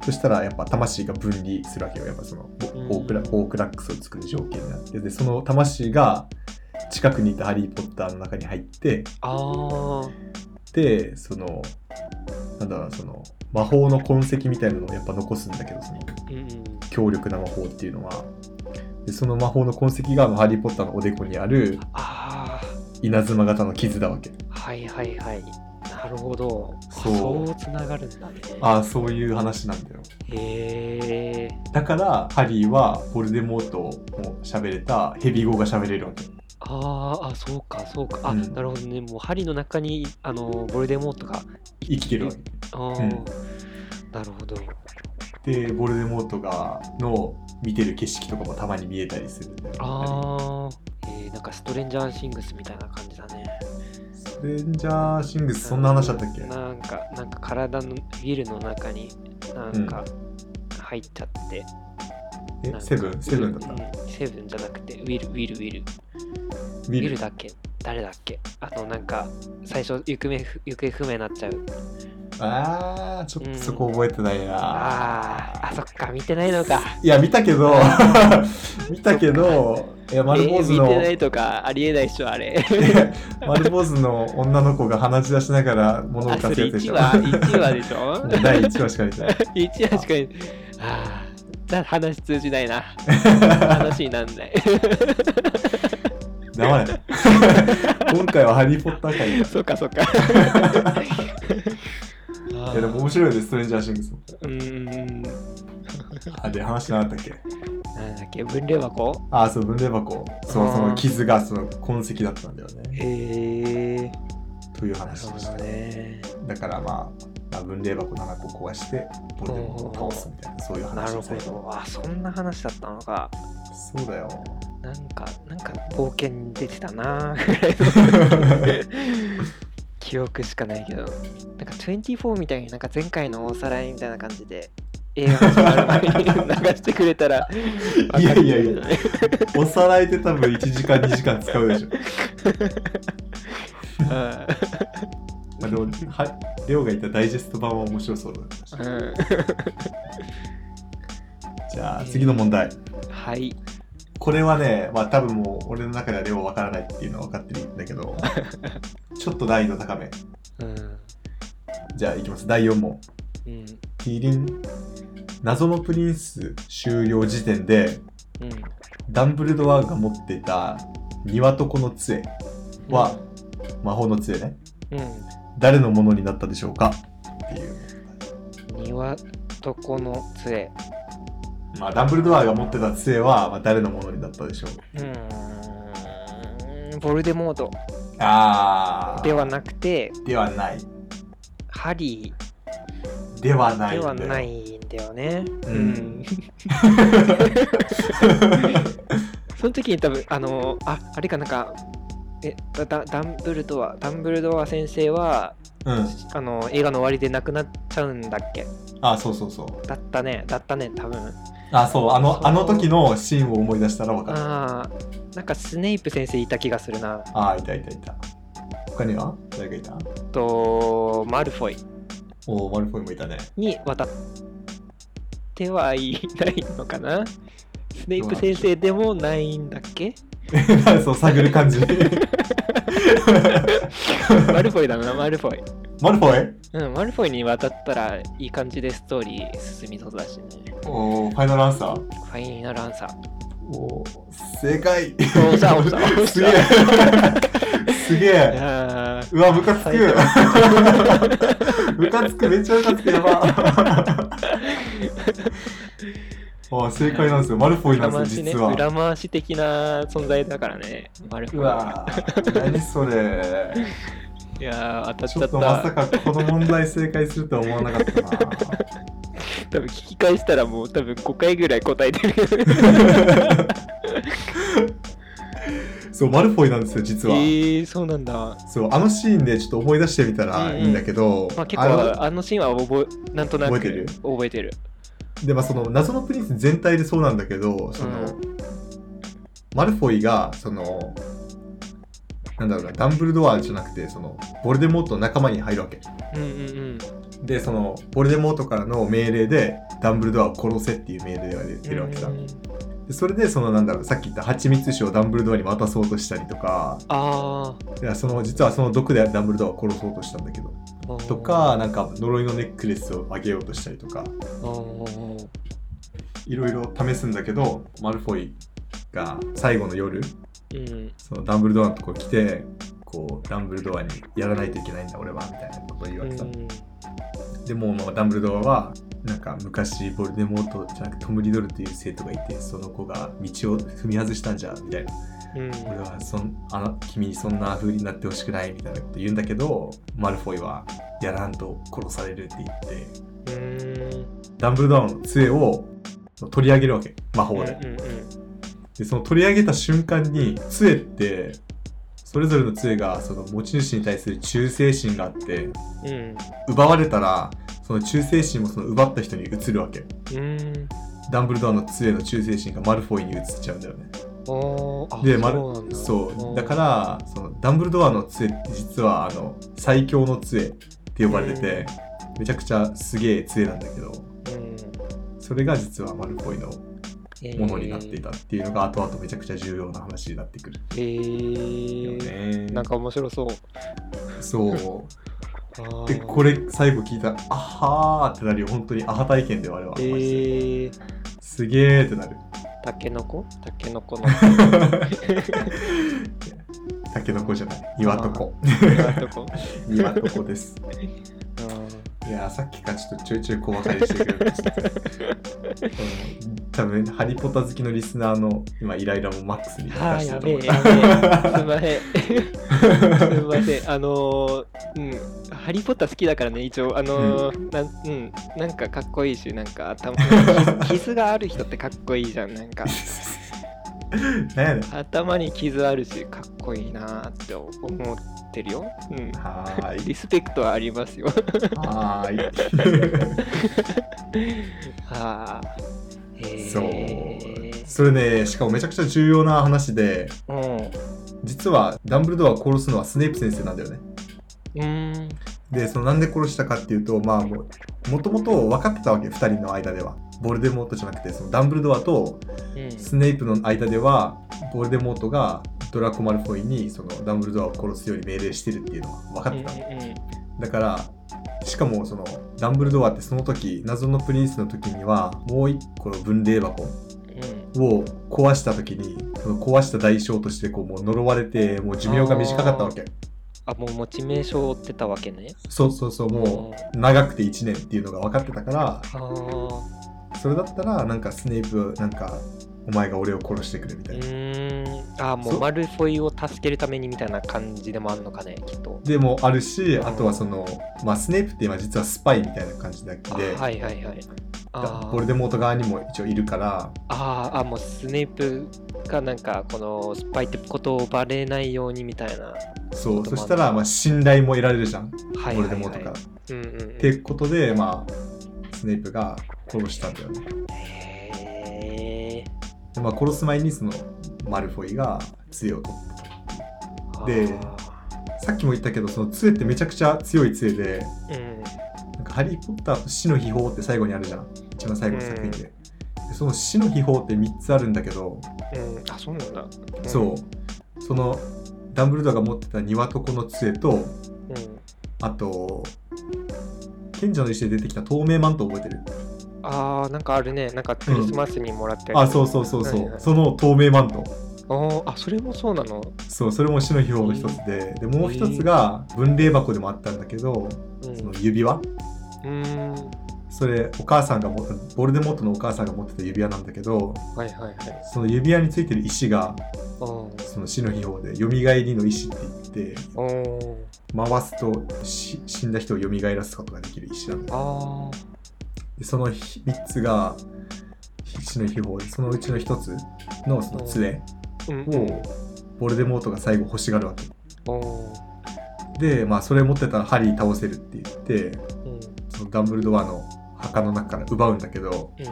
そしたらやっぱ魂が分離するわけよ。やっぱそのうん。ホークラホークラックスを作る条件になって。でその魂が近くにいたハリー・ポッターの中に入ってでそのなんだろうなその魔法の痕跡みたいなのをやっぱ残すんだけどその強力な魔法っていうのは。でその魔法の痕跡がハリー・ポッターのおでこにあるあ稲妻型の傷だわけ。あはいはいはいなるほど。そう。そうつながるんだね。ああそういう話なんだよ。へえだからハリーはボルデモートも喋れたヘビ語が喋れるわけ。あーあそうかそうか。あ、うん。なるほどね。もう針の中にあのボルデモートが生きてる。わけ。ああ、うん。なるほど。でボルデモートがの見てる景色とかもたまに見えたりするああえー、なんかストレンジャーシングスみたいな感じだねストレンジャーシングスそんな話だったっけ？なんかなんか体のビルの中になんか入っちゃって、なんかえセブン？セブンだった？うんセブンじゃなくてウィルウィルウィルウウィルだっけ？誰だっけ？あのなんか最初行方不行方不明になっちゃう。あーちょっとそこ覚えてないな、あーあそっか見てないのか。いや見たけど 見たけどいや丸坊主の、えー見てないとかありえないっしょあれ。丸坊主の女の子が鼻血出しながら物を1貸すやつでしょ話1話でしょ？第1話しか見てない。1話しか見ああだ話通じないな。話になんない。黙れ。今回はハリー・ポッター会だ。そっかそっかいやでも面白いですストレンジャーシングスも。うーんあで話なかったっけ？なんだっけ？分霊箱？あそう分霊箱。そうその傷がその痕跡だったんだよね。へえというなるほど話でしたね。だからまあまあ分霊箱7個壊してボルデモートを倒すみたいなそういうなるほ話ですねど。あそんな話だったのか。そうだよ。なんかなんか冒険に出てたなぐらいの記憶しかないけどなんか24みたいになんか前回のおさらいみたいな感じで映画始まる前に流してくれたらいやいやいや。おさらいで多分1時間2時間使うでしょ。まあでもはレオが言ったダイジェスト版は面白そうだったうんうん。じゃあ次の問題。はいこれはねまあ多分もう俺の中ではレオわからないっていうのは分かってるんだけど ちょっと難易度高め。うんじゃあいきます。第4問。うんティリン謎のプリンス終了時点でうんダンブルドアが持っていた庭とこの杖は、魔法の杖ね。うん誰のものになったでしょうか？っていう。庭とこの杖まあダンブルドアが持ってた杖は、まあ、誰のものになったでしょう。うーんボルデモートあー。ではなくてではない。ハリではなーでいんだよ。はないんだよね。ううんん。その時に多分あのああれかなんかえダダダンブルドアダンブルドア先生はうん。あの映画の終わりで亡くなっちゃうんだっけ？あそうそうそう。だったね。だったね多分。あそう。あのあの時のシーンを思い出したら分かる。あなんかスネイプ先生いた気がするな。あーいたいたいた。他には？誰がいた？とマルフォイ。おおマルフォイもいたね。に渡ってはいないのかな？スネイプ先生でもないんだっけ？そう探る感じ。マルフォイだなマルフォイ。マルフォイ？うんマルフォイに渡ったらいい感じでストーリー進みそうだしね。おおファイナルアンサー？ファイナルアンサー。おー正解。おさおさおすげえ。すげいえうわムカつく。ムカつく。めっちゃムカつく。やばあ正解なんですよ。マルフォイなんですよ実は、裏回し的な存在だからね。マルフォイ。うわ何それ。いやー当たっちょっとちゃったまさかこの問題正解するとは思わなかったな。多分聞き返したらもう多分5回ぐらい答えてる。そうマルフォイなんですよ実えは、ー、そうなんだ。そうあのシーンでちょっと思い出してみたらいいんだけど、まあ結あの構あのシーンは覚えなんとなく覚えてる？覚えてるでまあその謎のプリンス全体でそうなんだけどその、うん。マルフォイがそのなんだろうなダンブルドアじゃなくてそのボルデモートの仲間に入るわけ。うんうんでそのボルデモートからの命令でダンブルドアを殺せっていう命令が出るわけさ、うんでそれでそのなんだろうさっき言った蜂蜜酒をダンブルドアに渡そうとしたりとか。あいやその実はその毒でダンブルドアを殺そうとしたんだけど。あとかなんか呪いのネックレスをあげようとしたりとか。いろいろ試すんだけどマルフォイが最後の夜うん。そのダンブルドアのとこ来てこうダンブルドアにやらないといけないんだ俺はみたいなことを言われた、でもまあダンブルドアはなんか昔ボルデモートじゃなくてトム・リドルという生徒がいてその子が道を踏み外したんじゃみたいな。うん。俺はそんあの君にそんな風になってほしくないみたいなこと言うんだけどマルフォイはやらんと殺されるって言って。うん。ダンブルドアの杖を取り上げるわけ魔法で,、でその取り上げた瞬間に杖ってそれぞれの杖がその持ち主に対する忠誠心があってうん。奪われたらその忠誠心もその奪った人に移るわけ。うん。ダンブルドアの杖の忠誠心がマルフォイに移っちゃうんだよね。でマルそう。だからそのダンブルドアの杖って実はあの最強の杖って呼ばれてて、めちゃくちゃすげえ杖なんだけどうん。それが実はマルフォイのえーものになっていたっていうのが後々めちゃくちゃ重要な話になってくる。えよー、ね。なんか面白そう。そう。でこれ最後聞いたらあはーってなるよ。本当にアハ体験で我々は、えー、すげーってなる。タケノコ？タケノコの。タケノコじゃない。岩床とこ岩床です。あいやーさっきからちょっとちょいちょい小馬鹿にしてくれました。うん多分ハリポタ好きのリスナーの今イライラもマックスに出してるとべ思う。えやべえ。すいません。すいません。あのー、うんハリー・ポッター好きだからね一応。あのーなんうんなんかかっこいいしなんか頭傷 がある人ってかっこいいじゃんなんか ねん。頭に傷あるしかっこいいなーって思ってるよ。うん。はーい。リスペクトはありますよ。はーい。はあそう。それねしかもめちゃくちゃ重要な話でうん。実はダンブルドアを殺すのはスネイプ先生なんだよね。うーんでそのなんで殺したかっていうとまあもうもともと分かってたわけ2人の間では。ボルデモートじゃなくてそのダンブルドアとうん。スネイプの間ではボルデモートがドラコ・マルフォイにそのダンブルドアを殺すように命令してるっていうのは分かってた。のだからしかもそのダンブルドアってその時謎のプリンスの時にはもう一個の分霊箱を壊した時にその壊した代償としてこうもう呪われてもう寿命が短かったわけあもう持ち名称を追ってたわけね。そうそうそうもう長くて1年っていうのが分かってたからああそれだったらなんかスネイプなんかお前が俺を殺してくれみたういな、ーん。あもそう。マルフォイを助けるためにみたいな感じでもあるのかねきっと。でもあるしあとはそのまあスネイプって今実はスパイみたいな感じだけあで、はいはいはい。あー。ボルデモート側にも一応いるから。あーあもうスネイプがなんかこのスパイってことをバレないようにみたいな。そう。そしたらまあ信頼も得られるじゃん、はいはいはい。デモートか。ら。うんうんうん。ってことでまあスネイプが殺したんだよね。へー。で、まあ、殺す前にそのマルフォイが杖を取ったであさっきも言ったけどその杖ってめちゃくちゃ強い杖でーうん。なんかハリー・ポッターと死の秘宝って最後にあるじゃん。一番最後の作品で,、でその死の秘宝って3つあるんだけど、うんあそうなんだ。そう。そのダンブルドアが持ってた庭床の杖とうん。あと賢者の石で出てきた透明マント覚えてる？あーなんかあるね。なんかクリスマスにもらったやつあそうそうそうそう、はいはい。その透明マント。あーあそれもそうなの？そうそれも死の秘宝の一つで。でもう一つが分霊箱でもあったんだけどうん。その指輪？うーんそれお母さんが持ったボルデモートのお母さんが持ってた指輪なんだけどはいはいはい。その指輪についてる石がおその死の秘宝で蘇りの石って言って回すとし死んだ人を蘇らすことができる石なんだでその3つが死の秘宝でそのうちの1つのその杖をボルデモートが最後欲しがるわけ。でまあそれ持ってたらハリー倒せるって言ってうん。そのダンブルドアの墓の中から奪うんだけどうん。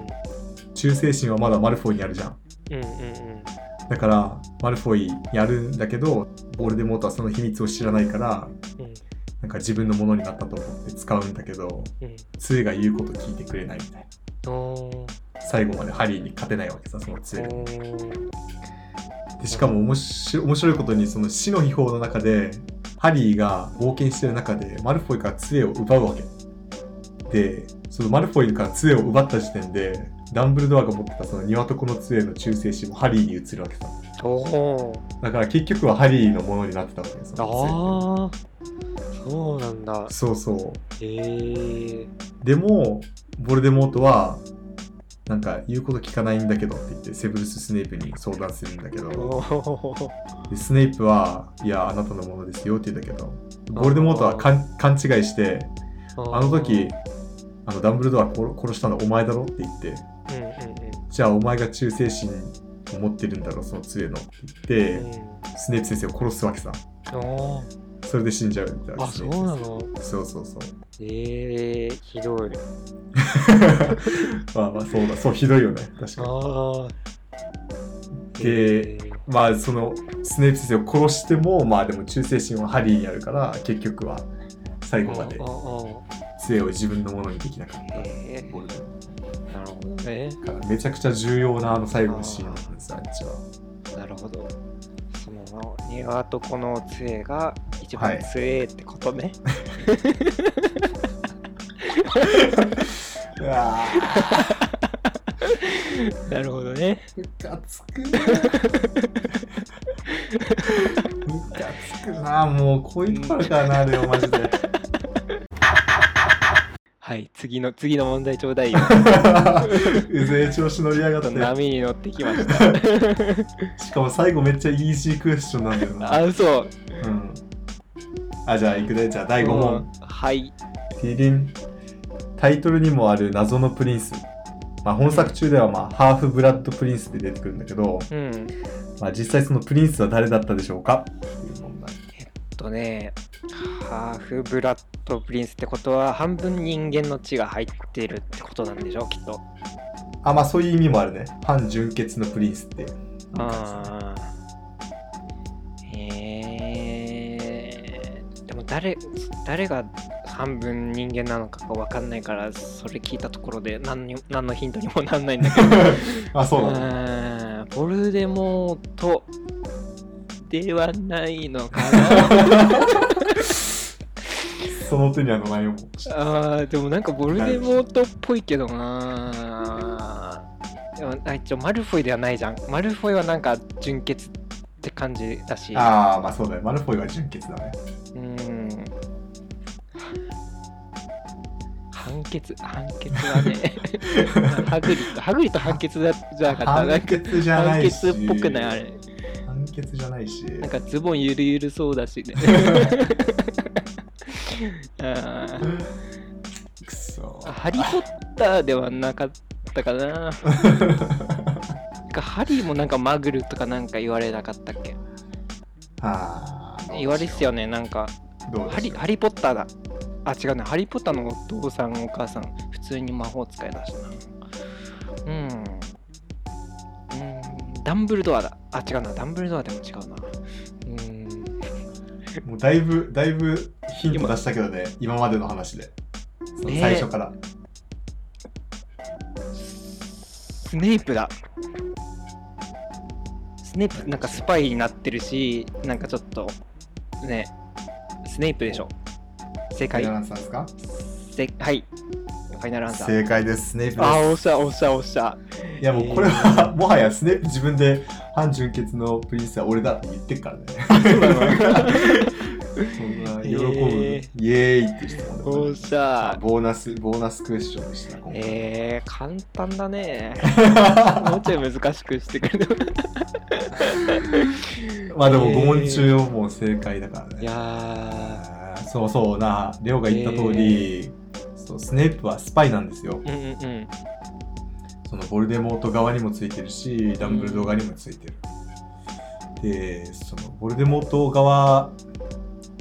忠誠心はまだマルフォイにあるじゃん。うんうんだからマルフォイやるんだけどボルデモートはその秘密を知らないからうん。なんか自分のものになったと思って使うんだけどうん。杖が言うこと聞いてくれないみたいな。最後までハリーに勝てないわけさその杖でしかも面白面白いことにその死の秘宝の中でハリーが冒険してる中でマルフォイから杖を奪うわけ。でそのマルフォイから杖を奪った時点でダンブルドアが持ってたその鶏の杖の忠誠心もハリーに移るわけさ。おー。だから結局はハリーのものになってたわけですああそうなんだ。そうそう。へえでもボルデモートはなんか言うこと聞かないんだけどって言ってセブルス・スネイプに相談するんだけど。でスネイプはいやあなたのものですよって言うんだけどボルデモートは勘違いしてあの時あのダンブルドア殺殺したのお前だろって言って。うんうんじゃあお前が忠誠心を持ってるんだろその杖の。って言って、うん。スネイプ先生を殺すわけさ。それで死んじゃうみたいな。あそうなの？そうそうそう。ええひどい。まあまあそうだそうひどいよね。確かに。ああでまあそのスネイプ先生を殺してもまあでも忠誠心はハリーにあるから結局は最後までああ杖を自分のものにできなかった。ボルデモー。なるほどね。からめちゃくちゃ重要なあの最後のシーンなんですあっちは。なるほど。その庭とこの杖が一番強えってことね、うわなるほどね。ムカつくな。ムカつくな。もうこういうとこあるからなレオマジではい次の次の問題ちょうだいよ。うぜえ調子乗りやがって。波に乗ってきました。しかも最後めっちゃイージークエスチョンなんだよな。あ嘘。うん。あじゃあいくでじゃあ第5問。うん。はい。ティリン。タイトルにもある謎のプリンス、まあ、本作中では、まあ、 Half-Blood Prince で出てくるんだけど、うん。まあ、実際そのプリンスは誰だったでしょうか？っていう問題。えっとね Half-Blood Prince ってことは半分人間の血が入ってるってことなんでしょきっと。あまあそういう意味もあるね。反純血のプリンスってあー。へえでも誰誰が半分人間なのかが分かんないからそれ聞いたところで何に何のヒントにもなんないんだけど。あそうなんボルデモートではないのかな その手にはの内容もあーでもなんかボルデモートっぽいけどな。でもあ一応マルフォイではないじゃん。マルフォイはなんか純潔って感じだし。ああまあそうだよマルフォイは純血だね。うん。判決判決はね。ハグリッドハグリッド判決だじゃなかった。判か決じゃな判いし。決っぽくないあれ。判決じゃないし。なんかズボンゆるゆるそうだしね くそ。ハリー・ポッターではなかったかな。かハリーもなんかマグルとかなんか言われなかったっけ？あー。言われてたよねなんか。ハリハリー・ポッターだ。あ違うね。ハリー・ポッターのお父さんお母さん。普通に魔法使いだしな。うん。うん。ダンブルドアだ。あ違うな。ダンブルドアでも違うな。うん。もうだいぶだいぶヒント出したけどね今までの話で。最初から、スネイプだ。スネイプなんかスパイになってるしなんかちょっとねスネイプでしょ。正解ファイナルアンサーですか？せはい。ファイナルアンサー。正解です。スネープです。あーおっしゃおっしゃおっしゃ。いやもうこれはもはやスネープ自分で反純血のプリンスは俺だって言ってっからね。そうなの そんな喜ぶ、へー。イエーイって人なんだおっしゃ。ボーナスボーナスクエスチョンでした今回。えー、簡単だね。もうちょい難しくしてくれ。る まあでもえー5問中もう正解だからね。いやそうそうなレオが言った通り、そうスネープはスパイなんですよ。ーうんうんうん。そのボルデモート側にもついてるしダンブルドア側にもついてる、でそのボルデモート側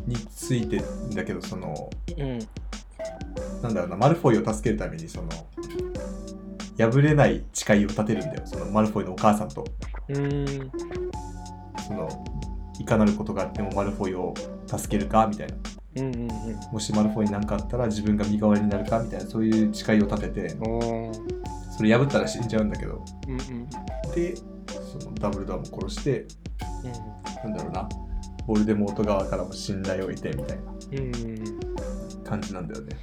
についてんだけどそのうん。なんだろうなマルフォイを助けるためにその破れない誓いを立てるんだよ。そのマルフォイのお母さんと。うーん。そのいかなることがあってもマルフォイを助けるかみたいな。うんうんもしマルフォイに何かあったら自分が身代わりになるかみたいなそういう誓いを立ててそれ破ったら死んじゃうんだけど。うんうん。でそのダブルドアも殺してうなんだろうなボルデモート側からも信頼を得てみたいな感じなんだよね、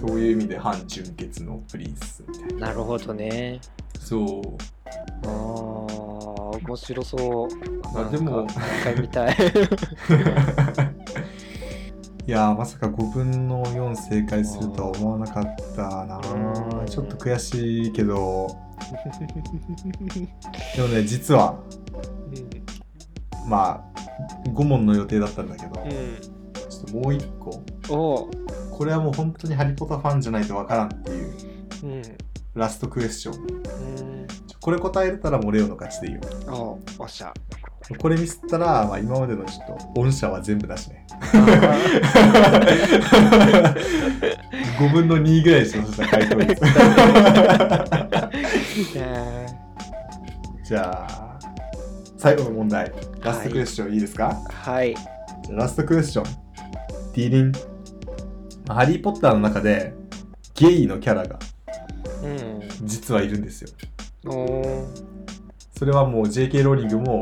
そういう意味で反純血のプリンスみたいな。なるほどね。そう。あー面白そう。あでも。一回見たい。いやーまさか5分の4正解するとは思わなかったな。うんちょっと悔しいけど。でもね実は。まあ5問の予定だったんだけど、うん、ちょっともう1個。おう。これはもう本当にハリポタファンじゃないとわからんっていううん。ラストクエスチョン。うん。これ答えれたらもうレオの勝ちでいいよ。おうおっしゃ。これミスったら、まあ、今までのちょっと御社は全部だしね。5分の2ぐらいでしょそしたら回答率 じゃあ最後の問題。ラストクエスチョンいいですか、はい。ラストクエスチョン。ディリンハリー・ポッターの中でゲイのキャラがうん。実はいるんですよ。おー。それはもう JK ローリングも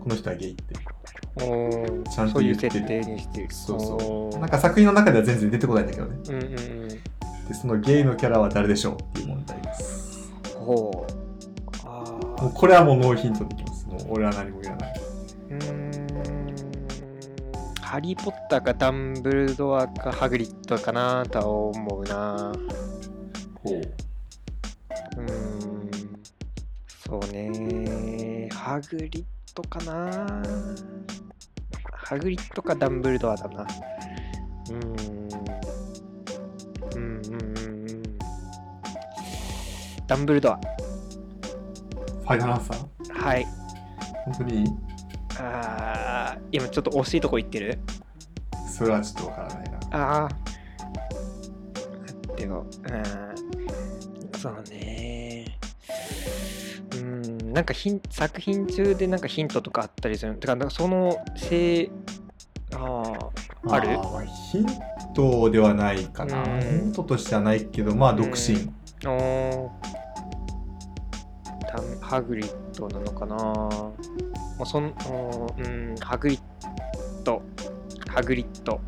この人はゲイってちゃんと言ってる。そうそうなんか作品の中では全然出てこないんだけどね。うんうんうん。でそのゲイのキャラは誰でしょうっていう問題です。ほう。あもうこれはもうノーヒントでいきます俺は何も言わない。ーうーん。ハリー・ポッターかダンブルドアかハグリッドかなとは思うな。ほう。うーん。そうね。ハグリッドかな。ハグリッドかダンブルドアだな。うーん。うんうんうんうん。ダンブルドア。ファイナルアンサー？はい本当に？あー今ちょっと惜しいとこ行ってる？それはちょっとわからないな。ああでもうん。そうね。うんなんかヒン作品中でなんかヒントとかあったりする？てかなんかそのせいああある？あヒントではないかな。うん。ヒントとしてはないけどまあ独身。あおたハグリッドなのかな。もうそんおうんハグリッド。ハグリッド。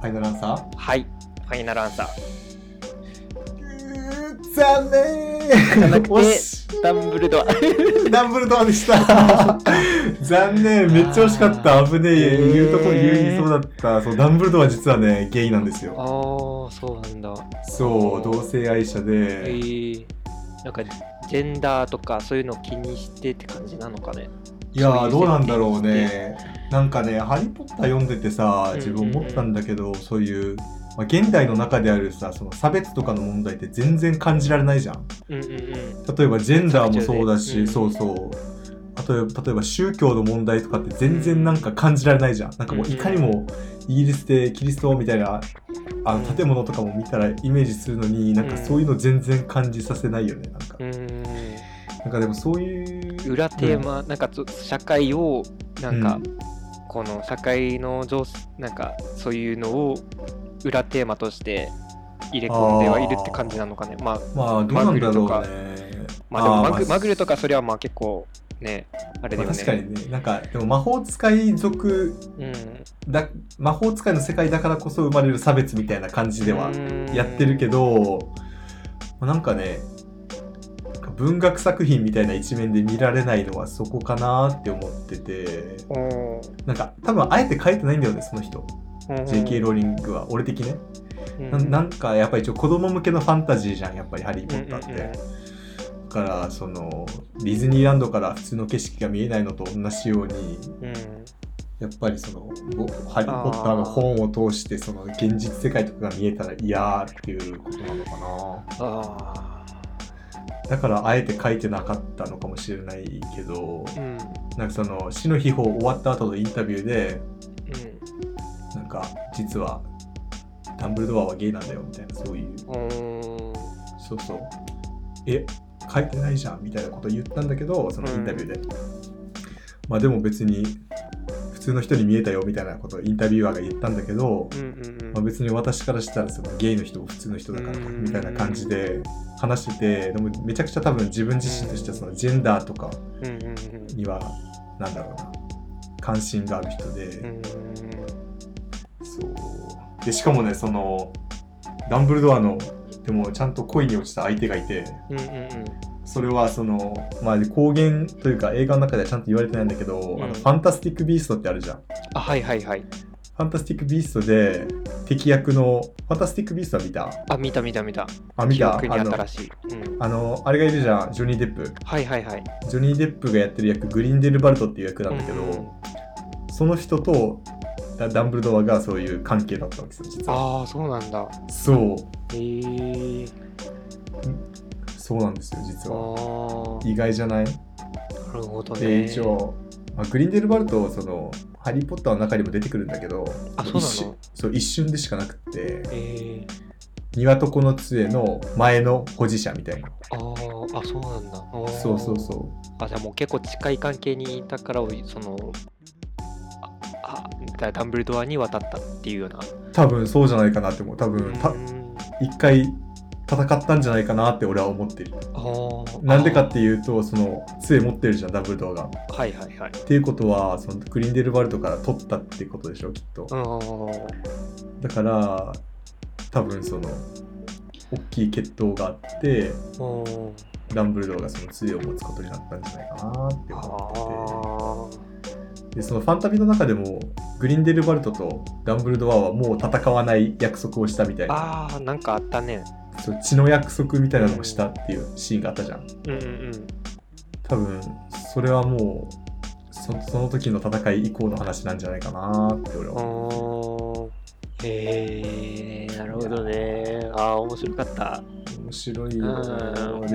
ファイナルアンサー？はい。ファイナルアンサー。うー残念！じゃなくて惜しい。ダンブルドア。ダンブルドアでした。残念！めっちゃ惜しかった。危ねえ。えー。言うとこ言いそうだった。そうダンブルドアは実はねゲイなんですよ。ああそうなんだ。そう同性愛者えでー、なんかジェンダーとかそういうのを気にしてって感じなのかね。いやどうなんだろうね。なんかね「ハリー・ポッター」読んでてさ自分思ったんだけど、そういう、まあ、現代の中であるさその差別とかの問題って全然感じられないじゃん。例えばジェンダーもそうだし、うん。そうそうあと例えば宗教の問題とかって全然なんか感じられないじゃん。なんかもういかにもイギリスでキリストみたいなあうん。の建物とかも見たらイメージするのになんかそういうの全然感じさせないよねなんか。うーなんかでもそういうん裏テーマ、なんかちょ社会をなんか、うん。この社会の上なんかそういうのを裏テーマとして入れ込んではいるって感じなのかね。まあまあどうなんだろうマねまあでもマグ,、ーマグルとかそれはまあ結構ねあれだよね、まあ確かにね。なんかでも魔法使い族うん。だ魔法使いの世界だからこそ生まれる差別みたいな感じではうん。やってるけど、まあなんかね文学作品みたいな一面で見られないのはそこかなって思ってて。おーなんか多分あえて書いてないんだよねその人。うん。JK ローリングは。俺的ね、うん。ななんかやっぱり一応子供向けのファンタジーじゃんやっぱり「ハリー・ポッター」って、からそのディズニーランドから普通の景色が見えないのと同じようにうんやっぱりそのぼハリー・ポッターの本を通してその現実世界とかが見えたら嫌っていうことなのかあなだからあえて書いてなかったのかもしれないけどーうん。なんかその死の秘宝終わった後のインタビューでうん。なんか実はダンブルドアはゲイなんだよみたいなそういう。そうそう。え書いてないじゃんみたいなことを言ったんだけどそのインタビューで、まあでも別に普通の人に見えたよみたいなことをインタビュアーが言ったんだけど、うんうんうん。まあ、別に私からしたらそのゲイの人も普通の人だからうん。みたいな感じで話しててでもめちゃくちゃ多分自分自身としてはそのジェンダーとかうんうんうん。にはなんだろうな関心がある人で、うん。そう。でしかもねそのダンブルドアのでもちゃんと恋に落ちた相手がいてうんうんうん。それはそのまあ公言というか映画の中ではちゃんと言われてないんだけど、うん。あのファンタスティック・ビーストってあるじゃん。あはいはいはい。ファンタスティック・ビーストで敵役のファンタスティック・ビーストは見た？あ見た見た見た。あ見た？記憶にあの新しい、うん、あのあれがいるじゃんジョニー・デップ。はいはいはい。ジョニー・デップがやってる役グリンデルバルトっていう役なんだけど、うん。その人とダダンブルドアがそういう関係だったわけですよ実は。ああそうなんだ。そう。へえそうなんですよ実あはー。意外じゃない？なるほどでね一応、まあ、グリンデルバルトそのハリー・ポッターの中にも出てくるんだけどあそうなの？一瞬そう一瞬でしかなくってえー、庭床の杖の前の保持者みたいな。あーあそうなんだ。そうそうそあじゃあもう結構近い関係にいたからそのああダダンブルドアに渡ったっていうような。う多分そうじゃないかなって思う。多分たうん。一回戦ったんじゃないかなって俺は思ってる。なんでかっていうとその杖持ってるじゃんダンブルドアが。はいはいはい。ていうことはそのグリンデルバルトから取ったってことでしょきっと。うんだから多分その大きい血統があってうんダンブルドアがその杖を持つことになったんじゃないかなってあ思ってー。てでそのファンタビの中でもグリンデルバルトとダンブルドアはもう戦わない約束をしたみたいな。あーなんかあったね。そう血の約束みたいなのをしたっていうシーンがあったじゃん。うんうんうん。多分それはもうそその時の戦い以降の話なんじゃないかなって俺はおーへえなるほどね。ああ面白かった。面白いよ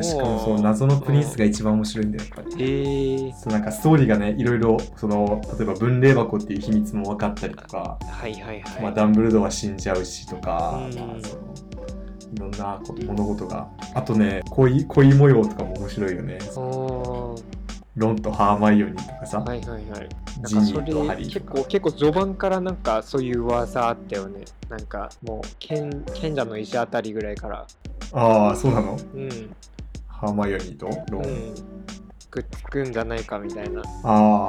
しかもその謎のプリンスが一番面白いんだよやっぱり。へえそうなんかストーリーがねいろいろその例えば分霊箱っていう秘密も分かったりとか、はいはいはい、まあ、ダンブルドアは死んじゃうしとか、うん。まあ、そのいろんなこ物事が。あとね恋恋模様とかも面白いよね。おーロンとハーマイオニーとかさ、はいはいはい。ジなんかそニーとハリれーとか結構結構序盤からなんかそういう噂あったよね。なんかもう賢賢者の石あたりぐらいから。ああそうなの？うん。ハーマイオニーと？ロン、うん。くっつくんじゃないかみたいな、あ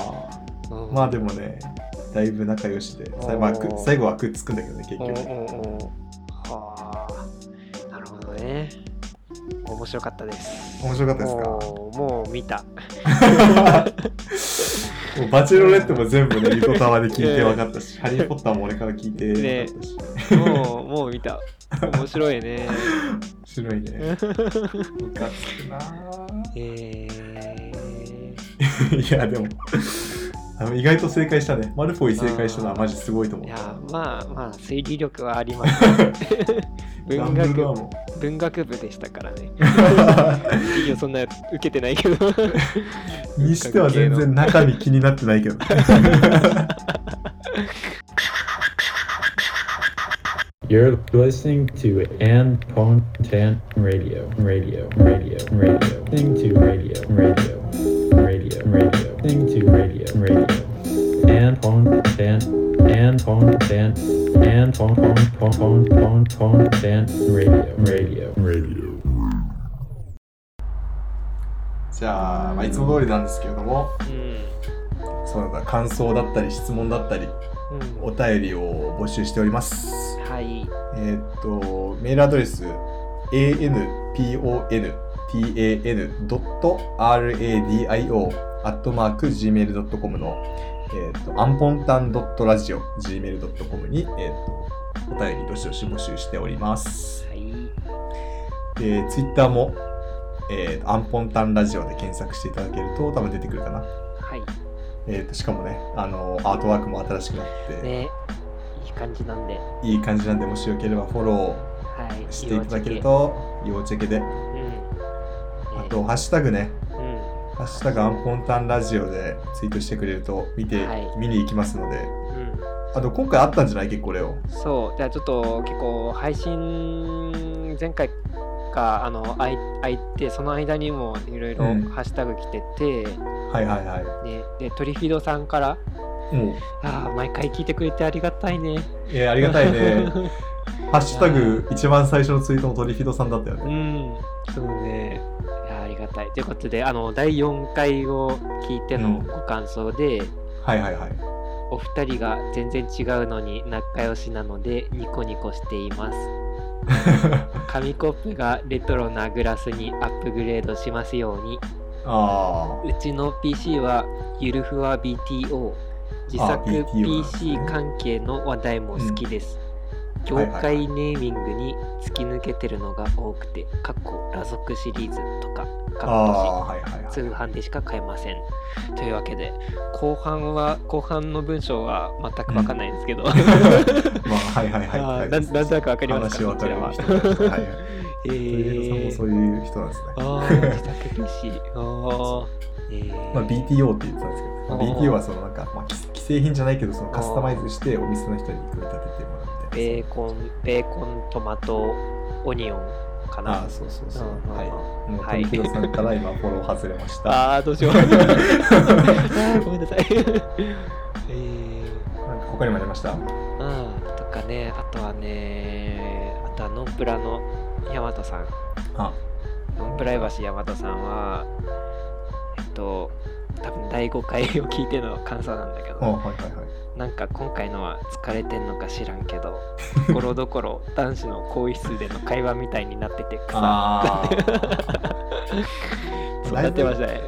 あうん。まあでもねだいぶ仲良しでさいまあくおー。最後はくっつくんだけどね結うんうん局うん。はあ。なるほどね面白かったです。面白かったですか？もう見た。もうバチェロレッテも全部ね、リトタワーで聞いて分かったし、ハリー・ポッターも俺から聞いて分かったし、もうもう見た。面白いね。面白いね。ムカつくなえぁ いや、でも意外と正解したね。マルフォイ正解したのはマジすごいと思ー、う。いやまあまあ推理力はあります。ダ 文学。文学部でしたからね。いいよそんな受けてないけど。にしては全然中身気になってないけど。You're listening to An Content Radio, Radio, Radio, Radio, thing to radio, Radio, Radio, Radio, thing to radio, Radio, じゃあ、いつも通りなんですけれども、そう感想だったり質問だったり、お便りを募集しております。はい、え、っとメールアドレス anpontan.radio.gmail.com のえーっと、アンポンタン .radio、gmail.com に、えーっと、お便りどしどし募集しております。はいで、ツイッターも、えーアンポンタンラジオで検索していただけると多分出てくるかな。はいえーっと、しかもね、あの、アートワークも新しくなって、ねいい感じなんでいい感じなんで、もしよければフォロはいーしていただけると、要チェケで。うんあと、ハッシュタグね、うんハッシュタグアンポンタンラジオでツイートしてくれると見て、はい。見に行きますので、うん。あでも今回あったんじゃない？結構レオそう。じゃあちょっと結構配信前回があのあい空いてその間にもいろいろうん。ハッシュタグ来てて、はいはいはね、でトリフィドさんからいもう「ああ毎回聞いてくれてありがたいね」いやありがたいね。ハッシュタグ一番最初のツイートのトリフィドさんだったようねん。そうねがたい。ということであの第4回を聞いてのご感想で、はいはいはい。お二人が全然違うのに仲良しなのでニコニコしています。紙コップがレトロなグラスにアップグレードしますように。あうちの PC はゆるふわ BTO 自あ作 BTO なんです PC ね関係の話題も好きです、うん業界ネーミングに突き抜けてるのが多くてかっこ裸族シリーズとかあかっ通販でしか買えません。というわけで後半は後半の文章は全くわかんないんですけど、まあはいはいはい。なんなんとなくわかりますか？話わかるこちらは。人たちはいはい。えー。そういう人なんですね。あー自作 PC あーえー。まあ、BTO って言ってたんですけど、まあ、BTO はそのなんか、まあ、既既製品じゃないけどそのカスタマイズしてお店の人に組み立ててベーコンベーコントマトオニオンかな。ああそうそうそう、うん。はい。もうはい。トリフィドさんから今フォロー外れました、ああどうしよう。ごめんなさい。えー。なんか他にもありました？うんとかね。あとはねあとはノンプラのヤマトさん。あ。ノンプライバシーヤマトさんはえっと多分第5回を聞いての感想なんだけど、あはいはいはい。なんか今回のは疲れてんのか知らんけど、ところどころ男子の更衣室での会話みたいになってて草あ そうなってましたね。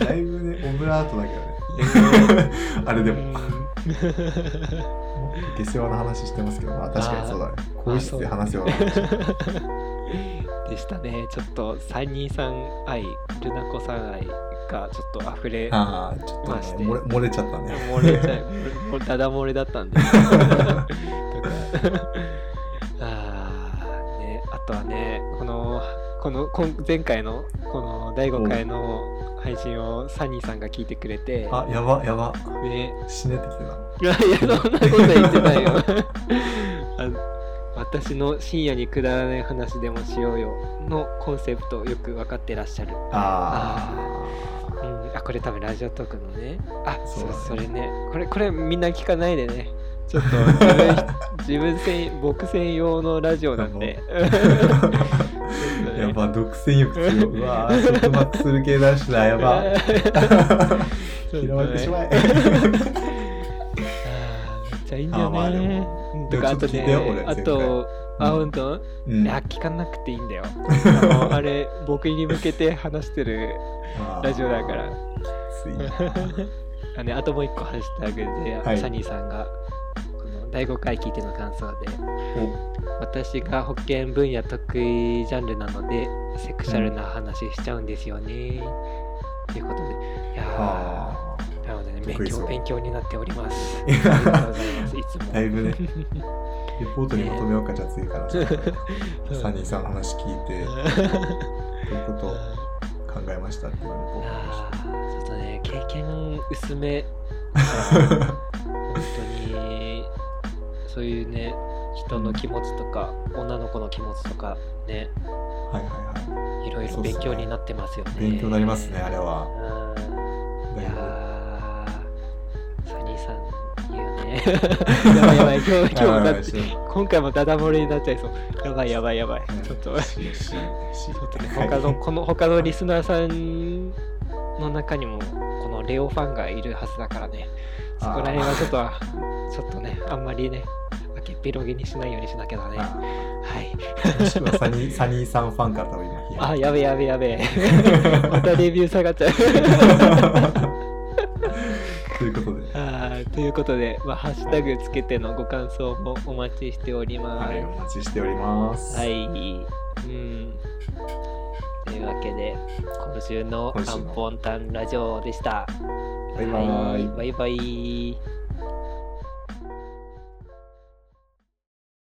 あだいぶねオブラートだけどね。あれでも。下世話の話してますけどまあ確かにそうだね。更衣室で話すような話でしたね。ちょっと323愛、ルナコさん愛がちょっと溢れ、まして。漏れ漏れちゃったね。漏れちゃい、漏 れダダ漏れだったんで。あーね、あとはね、この、この今前回のこの第5回の配信をサニーさんが聞いてくれて、あやばやば。ね、死ねてきてた。いやいや、そんなこと言ってないよ。あ私の深夜にくだらない話でもしようよのコンセプトをよく分かってらっしゃる。あうん、あ、これ多分ラジオトークのね。あ、そうそそれね。これ、これみんな聞かないでね。ちょっと自分、自分専、僕専用のラジオなんで。あ やば独占欲強いうわー束縛する系出しだやば嫌われてしまえめっちゃいいんだよね。とか、あとね、あと、あ、うん。ほんとうん。いや、聞かなくていいんだよ。あのあれ、僕に向けて話してるラジオだから。ついな あね、あともう一個ハッシュタグで、はい。サニーさんが、この第5回聞いての感想で、私が保険分野得意ジャンルなので、セクシャルな話しちゃうんですよね。ということで、いやなのでね、勉強、勉強になっております。ありがとうございます、いつも。だいぶね レポートにまとめようかじゃあ次から。サニーさんの話聞いてどういうことを考えましたっていうのをレポーあーちょっとね、経験薄め、本当に、そういうね、人の気持ちとか、女の子の気持ちとか、ね、トはいはいはい。ろいろそうっすね勉強になってますよね。勉強になりますねあれは。うん。いやー、サニーさん、ね。やばいやばい、今日、今 日やばいやばいだって、今回もダダ漏れになっちゃいそう。やばいやばいやばい。ちょっと、ししし他の、この他のリスナーさんの中にも、このレオファンがいるはずだからね。そこら辺はちょっと、ちょっとね、あんまりね、開けっぴろげにしないようにしなきゃだね。あはい。サニーサニーさんファンから多分今あ、やべやべやべ。またレビュー下がっちゃう。ということであーということで、まあ、ハッシュタグつけてのご感想もお待ちしております。はい、お待ちしております。はい。うん。というわけで、今週のアンポンタンラジオでした。バイバイはいバイバイ。